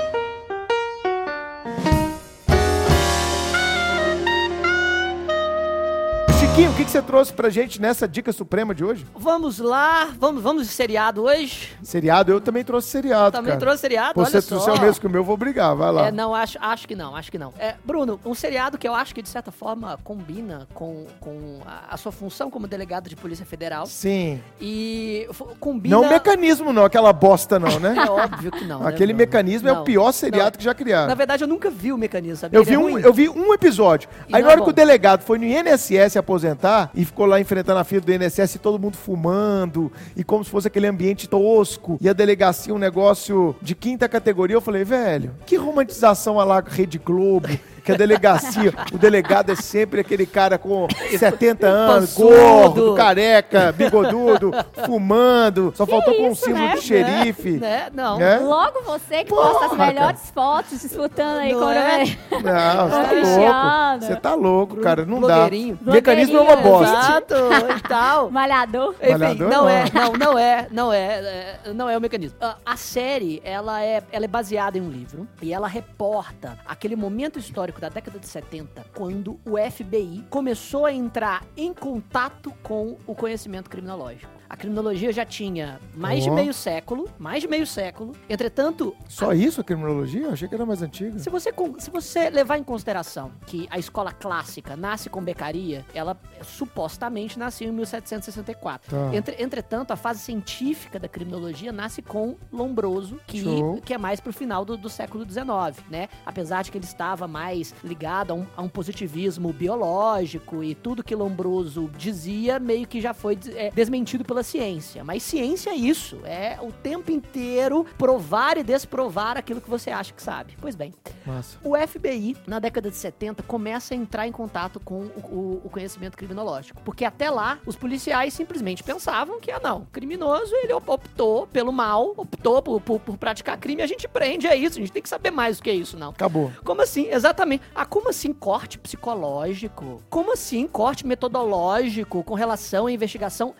O que, que você trouxe pra gente nessa dica suprema de hoje? Vamos lá, vamos, vamos de seriado hoje? Seriado, eu também trouxe seriado. Também cara. trouxe seriado, Você olha trouxe só. o mesmo que o meu, vou brigar, vai lá. É, não, acho, acho que não, acho que não. É, Bruno, um seriado que eu acho que de certa forma combina com, com a, a sua função como delegado de Polícia Federal. Sim. E combina. Não o mecanismo, não, aquela bosta, não, né? É óbvio que não. né, Aquele Bruno? mecanismo é Não, o pior seriado não. que já criaram. Na verdade, eu nunca vi o mecanismo, sabia? Eu Ele vi, é um, eu vi um episódio. E Aí na é hora que bom. o delegado foi no INSS aposentar e ficou lá enfrentando a fila do INSS e todo mundo fumando e como se fosse aquele ambiente tosco. E a delegacia um negócio de quinta categoria, eu falei, velho, que romantização a lá Rede Globo, que a delegacia, o delegado é sempre aquele cara com 70 anos, gordo, careca, bigodudo, fumando, só faltou com um isso, símbolo né? de xerife. Né? Não. Né? Logo você que Porra, posta as melhores fotos disputando aí com o é? Não, você tá Cristiano. louco. Você tá louco, cara. Não dá. Mecanismo é uma bosta. Exato, e tal. Malhador. Enfim, Malhador, não não. é, não, não é, não é, é, não é o mecanismo. A, a série, ela é, ela é baseada em um livro e ela reporta aquele momento histórico da década de 70, quando o FBI começou a entrar em contato com o conhecimento criminológico. A criminologia já tinha mais de Ó. meio século, mais de meio século. Entretanto, Só isso a criminologia? Eu achei que era mais antiga. se você, se você levar em consideração que a escola clássica nasce com becaria, ela supostamente nasceu em 1764. Tá. Entre- entretanto, a fase científica da criminologia nasce com Lombroso, que, Show. que é mais pro final do, do século XIX, né? Apesar de que ele estava mais ligado a um, a um positivismo biológico e tudo que Lombroso dizia meio que já foi eh, desmentido pela ciência. Mas ciência é isso, é o tempo inteiro provar e desprovar aquilo que você acha que sabe. Pois bem, Massa. o FBI, na década de 70, começa a entrar em contato com o, o- o conhecimento criminológico. Porque até lá, os policiais simplesmente pensavam que, ah, não, criminoso, ele op- optou pelo mal, optou por, por- por praticar crime, a gente prende, é isso, a gente tem que saber mais do que isso, não. Acabou. Como assim? Exatamente. Ah, como assim corte psicológico? Como assim corte metodológico com relação à investigação?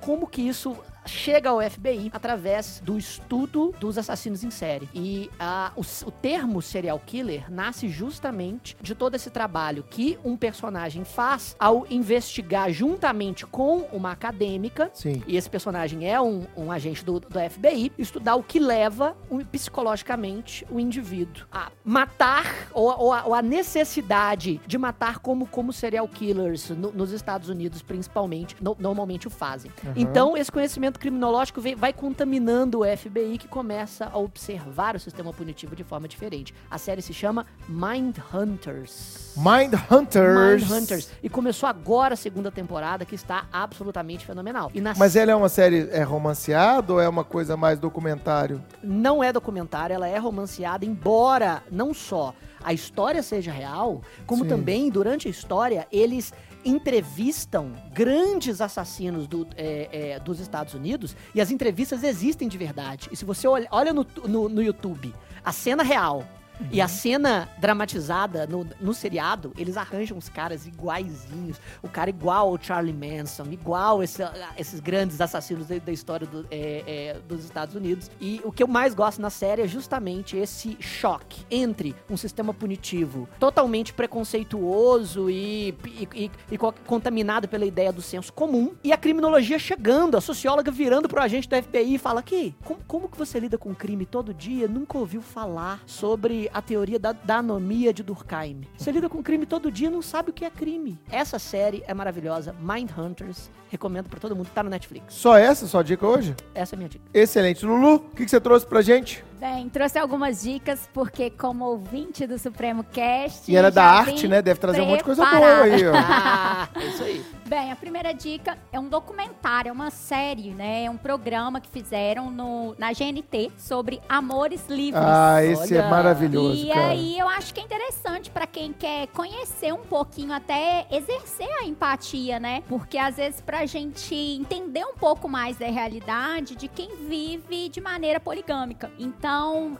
Como que isso chega ao FBI através do estudo dos assassinos em série. E o, o termo serial killer nasce justamente de todo esse trabalho que um personagem faz ao investigar juntamente com uma acadêmica Sim. e esse personagem é um, um agente do, do FBI, estudar o que leva um- psicologicamente o indivíduo a matar, ou, ou a, ou a necessidade de matar como, como serial killers no- nos Estados Unidos, principalmente, no- normalmente o fazem. Então, esse conhecimento criminológico vai contaminando o FBI, que começa a observar o sistema punitivo de forma diferente. A série se chama Mind Hunters. Mind Hunters. Mind Hunters. E começou agora a segunda temporada, que está absolutamente fenomenal. E na Mas ela é uma série é romanceada ou é uma coisa mais documentário? não é documentário, ela é romanceada, embora não só a história seja real, como Sim. também durante a história eles entrevistam grandes assassinos do- é, é, dos Estados Unidos e as entrevistas existem de verdade. E se você olha, olha no, no, no YouTube a cena real e a cena dramatizada no, no seriado, eles arranjam os caras iguaizinhos. O cara igual ao Charlie Manson, igual esse- esses grandes assassinos da, da história do- é, é, dos Estados Unidos. E o que eu mais gosto na série é justamente esse choque entre um sistema punitivo totalmente preconceituoso e, e- e- e co- contaminado pela ideia do senso comum e a criminologia chegando, a socióloga virando pro agente do FBI e fala que como, como que você lida com crime todo dia? Nunca ouviu falar sobre a teoria da, anomia de Durkheim. Você lida com crime todo dia e não sabe o que é crime. Essa série é maravilhosa, Mind Hunters. Recomendo pra todo mundo, tá no Netflix. Só essa sua dica hoje? Essa é a minha dica. Excelente. Lulu, o que, que você trouxe pra gente? Bem, trouxe algumas dicas, porque como ouvinte do Supremo Cast... E era da já arte, né? Deve trazer um monte de coisa boa preparada. aí, ó. Ah, é isso aí. Bem, a primeira dica é um documentário, é uma série, né? É um programa que fizeram no, na GNT sobre amores livres. Ah, esse é Olha. maravilhoso, E cara. aí eu acho que é interessante pra quem quer conhecer um pouquinho, até exercer a empatia, né? Porque às vezes pra gente entender um pouco mais da realidade de quem vive de maneira poligâmica. Então,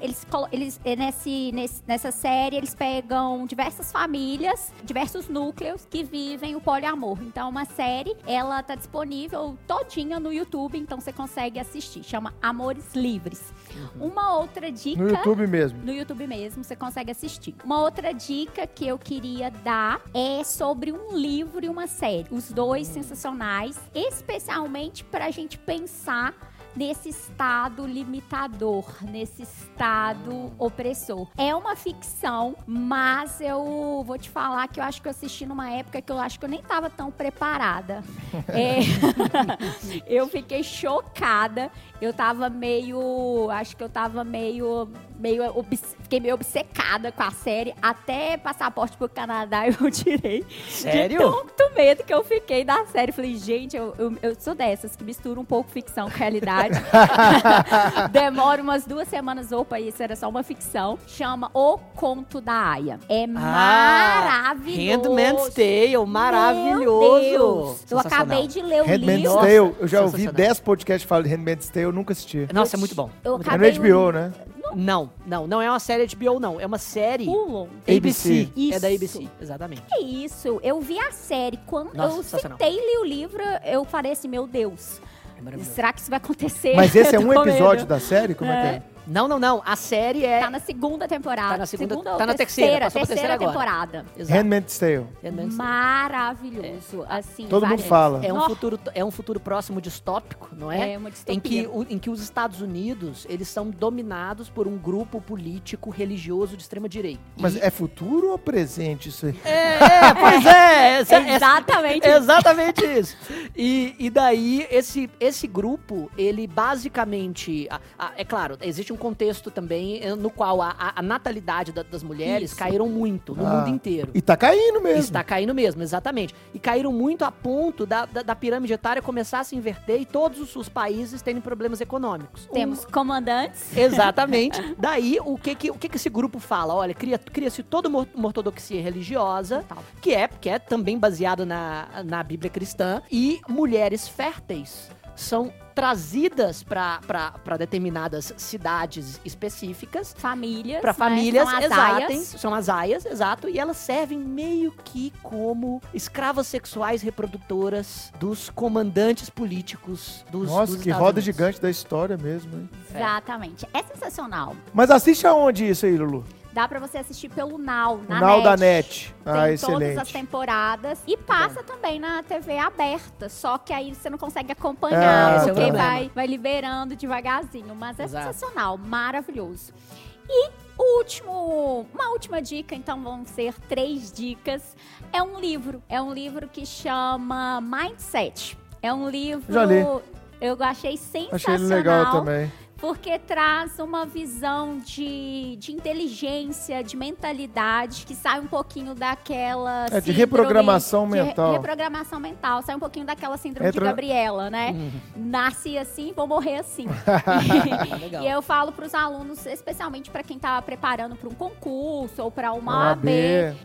eles, colo- eles eh, nesse, nesse- nessa série, eles pegam diversas famílias, diversos núcleos que vivem o poliamor. Então, uma série, ela tá disponível todinha no YouTube, então você consegue assistir. Chama Amores Livres. Uma outra dica No YouTube mesmo. no YouTube mesmo, você consegue assistir. Uma outra dica que eu queria dar é sobre um livro e uma série. Os dois sensacionais, especialmente pra gente pensar nesse estado limitador, nesse estado opressor. É uma ficção, mas eu vou te falar que eu acho que eu assisti numa época que eu acho que eu nem tava tão preparada. É, eu fiquei chocada. Eu tava meio, acho que eu tava meio, meio, obs- fiquei meio obcecada com a série. Até passaporte pro Canadá eu tirei. Sério? De tanto medo que eu fiquei da série. Falei, gente, eu, eu, eu sou dessas que misturam um pouco ficção com realidade. Demora umas duas semanas. Opa, isso era só uma ficção. Chama O Conto da Aya. É maravilhoso. Handmaid's Tale, maravilhoso. Meu Deus. Eu acabei de ler o Handmaid's livro. Tale, eu já ouvi sensacional. 10 podcasts falando de Handmaid's Tale, eu nunca assisti. Nossa, é muito bom. Eu Muito É no acabei HBO, né? Não, não, não é uma série HBO, não. É uma série Pulam. ABC. Isso. É da ABC, exatamente. É isso. Eu vi a série. Quando Nossa, eu citei e li o livro, eu falei assim, meu Deus. É. Será que isso vai acontecer? Mas esse é um episódio da série? Como é, que é? Não, não, não. A série é. Tá na segunda temporada. Tá na segunda- ou tá na terceira, passou pra terceira terceira agora. temporada. Exato. Handmaid's Tale. Handmaid's Tale. Maravilhoso. Assim, Todo mundo fala. É um, Nossa. futuro, é um futuro próximo distópico, não é? É uma distopia. em que, em que os Estados Unidos, eles são dominados por um grupo político religioso de extrema direita. Mas é futuro ou presente isso aí? É, é, pois é. essa- essa- Exatamente. Exatamente isso. E, e daí, esse, esse grupo, ele basicamente. a- a- é claro, existe um contexto também eh, no qual a, a- a natalidade da- das mulheres Isso. caíram muito no Ah. mundo inteiro. E tá caindo mesmo. Está caindo mesmo, exatamente. E caíram muito a ponto da, da, da pirâmide etária começar a se inverter e todos os, os países terem problemas econômicos. Temos comandantes. Exatamente. Daí, o que que, o que que esse grupo fala? Olha, cria- cria-se toda uma uma ortodoxia religiosa, Total. que é, que é também baseado na, na Bíblia cristã, e mulheres férteis são trazidas para determinadas cidades específicas Famílias. para né? famílias, São as exatem, aias. são as aias, exato, e elas servem meio que como escravas sexuais reprodutoras dos comandantes políticos dos Nossa, dos que Estados roda Unidos. gigante da história mesmo, hein? Exatamente. É sensacional. Mas assiste aonde isso aí, Lulu? Dá pra você assistir pelo Now, na Now net. da Net. Tem Ah, todas as excelente. temporadas e passa também na TV aberta, só que aí você não consegue Ah, acompanhar, é porque vai, vai liberando devagarzinho, mas é Exato. sensacional, maravilhoso. E o último, uma última dica, então vão ser três dicas. É um livro, é um livro que chama Mindset. É um livro Já li. eu achei sensacional. Achei legal também. Porque traz uma visão de, de inteligência, de mentalidade, que sai um pouquinho daquela. É, de reprogramação de re- mental. reprogramação mental. Sai um pouquinho daquela síndrome Entra- de Gabriela, né? Uhum. Nasci assim, vou morrer assim. Legal. e eu falo para os alunos, especialmente para quem tá preparando para um concurso ou para uma OAB.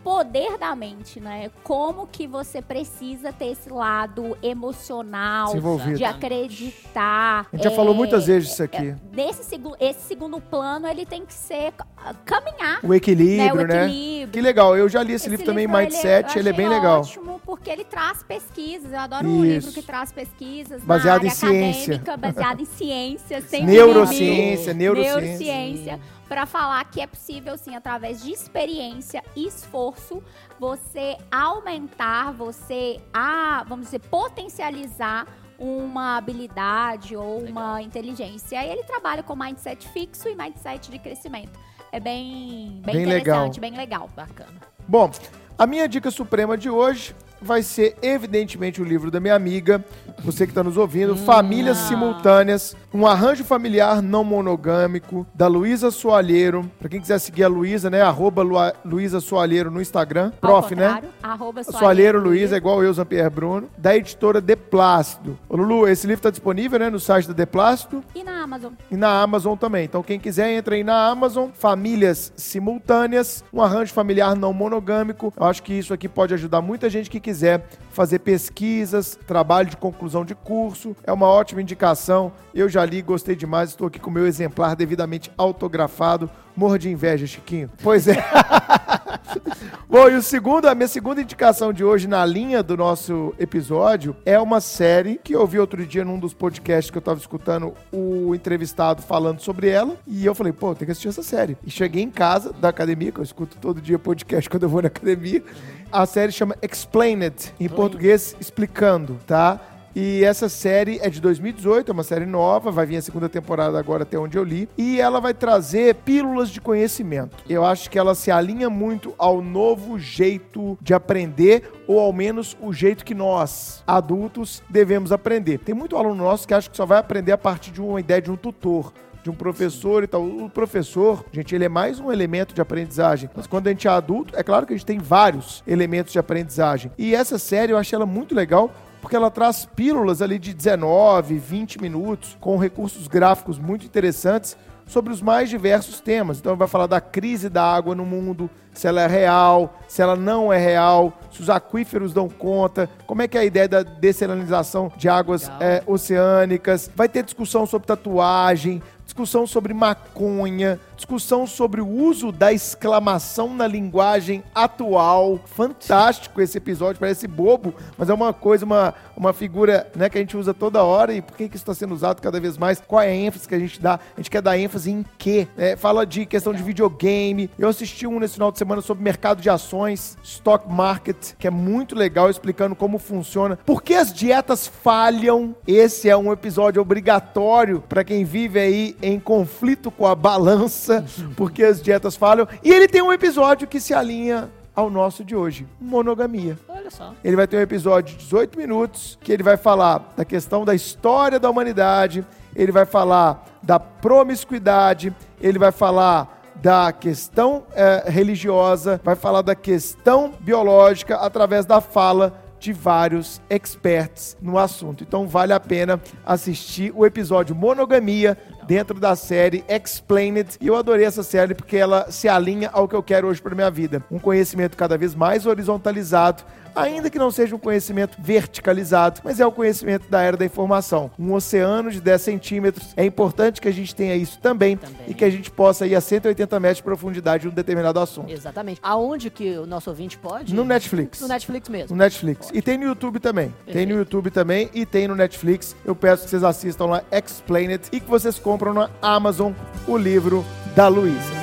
poder da mente, né? Como que você precisa ter esse lado emocional, de acreditar. A gente já é, falou muitas vezes isso aqui. Nesse segundo, esse segundo plano, ele tem que ser ah, caminhar. O equilíbrio, né, o né? equilíbrio. Que legal. Eu já li esse, Esse livro também, livro, Mindset. Ele, eu é bem legal. ótimo porque ele traz pesquisas. Eu adoro um livro Isso. que traz pesquisas Baseado em ciência. baseado em ciência, sem Neurociência, neurociência. neurociência para falar que é possível sim através de experiência e esforço você aumentar, você a, vamos dizer, potencializar uma habilidade ou uma inteligência. E ele trabalha com mindset fixo e mindset de crescimento. É bem, bem, Bem legal. interessante, bem legal. Bacana. Bom, a minha dica suprema de hoje vai ser, evidentemente, o livro da minha amiga, você que está nos ouvindo, Hum. Famílias Simultâneas, um arranjo familiar não monogâmico, da Luísa Soalheiro. Pra quem quiser seguir a Luísa, né? Arroba Lua- Luísa Soalheiro no Instagram. Ao Prof, né? Arroba Soalheiro Luiz, é igual eu, Jean-Pierre Bruno, da editora De Plácido. Ô, Lulu, esse livro tá disponível, né, no site da De Plácido E na Amazon. e na Amazon também. Então, quem quiser, entra aí na Amazon, Famílias Simultâneas, um arranjo familiar não monogâmico. Eu acho que isso aqui pode ajudar muita gente que quiser fazer pesquisas, trabalho de conclusão de curso. É uma ótima indicação. Eu já li, gostei demais. Estou aqui com o meu exemplar devidamente autografado. Morro de inveja, Chiquinho. Pois é. Bom, e o segundo, a minha segunda indicação de hoje na linha do nosso episódio é uma série que eu vi outro dia num dos podcasts que eu tava escutando o entrevistado falando sobre ela. E eu falei, pô, tem que assistir essa série. E cheguei em casa da academia, que eu escuto todo dia podcast quando eu vou na academia. A série chama Explain It, em português, explicando, tá? E essa série é de 2018, é uma série nova, vai vir a segunda temporada agora até onde eu li. E ela vai trazer pílulas de conhecimento. Eu acho que ela se alinha muito ao novo jeito de aprender, ou ao menos o jeito que nós, adultos, devemos aprender. Tem muito aluno nosso que acha que só vai aprender a partir de uma ideia de um tutor de um professor e tal. O professor, gente, ele é mais um elemento de aprendizagem. Mas quando a gente é adulto, é claro que a gente tem vários elementos de aprendizagem. E essa série eu achei ela muito legal porque ela traz pílulas ali de 19, 20 minutos com recursos gráficos muito interessantes sobre os mais diversos temas. Então vai falar da crise da água no mundo, se ela é real, se ela não é real, se os aquíferos dão conta, como é que é a ideia da dessalinização de águas é, oceânicas. Vai ter discussão sobre tatuagem, discussão sobre maconha, discussão sobre o uso da exclamação na linguagem atual. Fantástico esse episódio, parece bobo, mas é uma coisa, uma, uma figura né, que a gente usa toda hora e por que, que isso está sendo usado cada vez mais? Qual é a ênfase que a gente dá? A gente quer dar ênfase em quê? É, fala de questão de videogame. Eu assisti um nesse final de semana sobre mercado de ações, stock market, que é muito legal explicando como funciona. Por que as dietas falham? Esse é um episódio obrigatório para quem vive aí em conflito com a balança, porque as dietas falham. E ele tem um episódio que se alinha ao nosso de hoje, monogamia. Olha só. Ele vai ter um episódio de 18 minutos que ele vai falar da questão da história da humanidade, ele vai falar da promiscuidade, ele vai falar da questão eh, religiosa, vai falar da questão biológica através da fala de vários experts no assunto. Então vale a pena assistir o episódio Monogamia dentro da série Explained. E eu adorei essa série porque ela se alinha ao que eu quero hoje para minha vida. Um conhecimento cada vez mais horizontalizado ainda que não seja um conhecimento verticalizado, mas é o conhecimento da era da informação. Um oceano de 10 centímetros. É importante que a gente tenha isso também, também. e que a gente possa ir a 180 metros de profundidade em um determinado assunto. Exatamente. Aonde que o nosso ouvinte pode? No Netflix. No Netflix mesmo. No Netflix. Pode. E tem no YouTube também. Perfeito. Tem no YouTube também e tem no Netflix. Eu peço que vocês assistam lá Explained e que vocês compram na Amazon o livro da Luísa.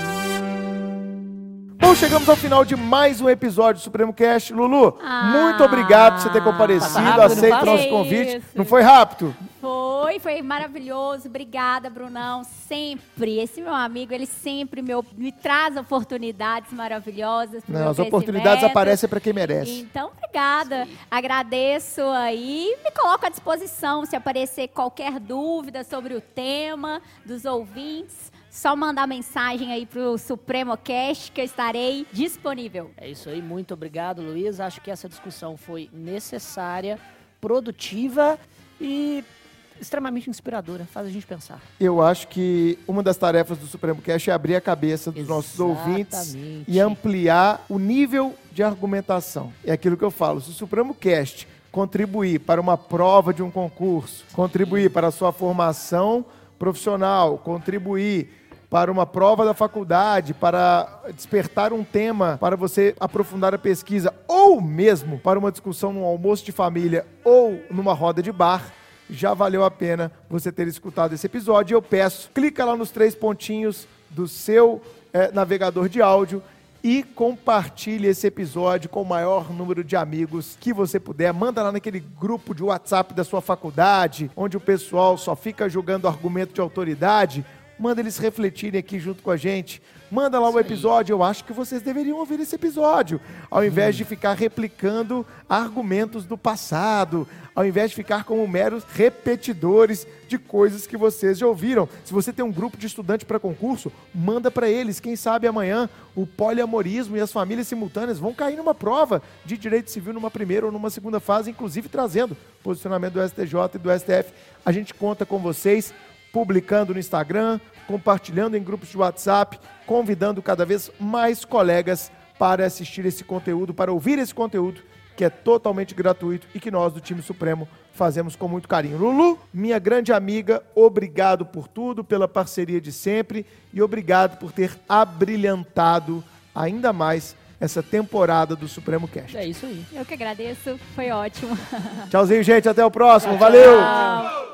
Bom, chegamos ao final de mais um episódio do Supremo Cast. Lulu, ah, muito obrigado por você ter comparecido, rápido, aceito o nosso convite. Isso. Não foi rápido? Foi, foi maravilhoso. Obrigada, Brunão. Sempre. Esse meu amigo, ele sempre meu, me traz oportunidades maravilhosas. Não, as oportunidades aparecem para quem merece. Então, obrigada. Sim. Agradeço aí. Me coloco à disposição se aparecer qualquer dúvida sobre o tema dos ouvintes só mandar mensagem aí pro Supremo Cast que eu estarei disponível. É isso aí, muito obrigado, Luiz. Acho que essa discussão foi necessária, produtiva e extremamente inspiradora, faz a gente pensar. Eu acho que uma das tarefas do Supremo Cast é abrir a cabeça dos Exatamente. nossos ouvintes e ampliar o nível de argumentação. É aquilo que eu falo, se o Supremo Cast contribuir para uma prova de um concurso, contribuir para a sua formação profissional, contribuir para uma prova da faculdade, para despertar um tema para você aprofundar a pesquisa, ou mesmo para uma discussão num almoço de família ou numa roda de bar, já valeu a pena você ter escutado esse episódio. Eu peço, clica lá nos três pontinhos do seu é, navegador de áudio e compartilhe esse episódio com o maior número de amigos que você puder. Manda lá naquele grupo de WhatsApp da sua faculdade, onde o pessoal só fica julgando argumento de autoridade manda eles refletirem aqui junto com a gente. Manda lá o episódio, eu acho que vocês deveriam ouvir esse episódio, ao invés de ficar replicando argumentos do passado, ao invés de ficar como meros repetidores de coisas que vocês já ouviram. Se você tem um grupo de estudantes para concurso, manda para eles. Quem sabe amanhã o poliamorismo e as famílias simultâneas vão cair numa prova de direito civil numa primeira ou numa segunda fase, inclusive trazendo posicionamento do STJ e do STF. A gente conta com vocês publicando no Instagram, compartilhando em grupos de WhatsApp, convidando cada vez mais colegas para assistir esse conteúdo, para ouvir esse conteúdo que é totalmente gratuito e que nós do time Supremo fazemos com muito carinho. Lulu, minha grande amiga, obrigado por tudo, pela parceria de sempre e obrigado por ter abrilhantado ainda mais essa temporada do Supremo Cast. É isso aí. Eu que agradeço, foi ótimo. Tchauzinho, gente, até o próximo. Valeu! Tchau.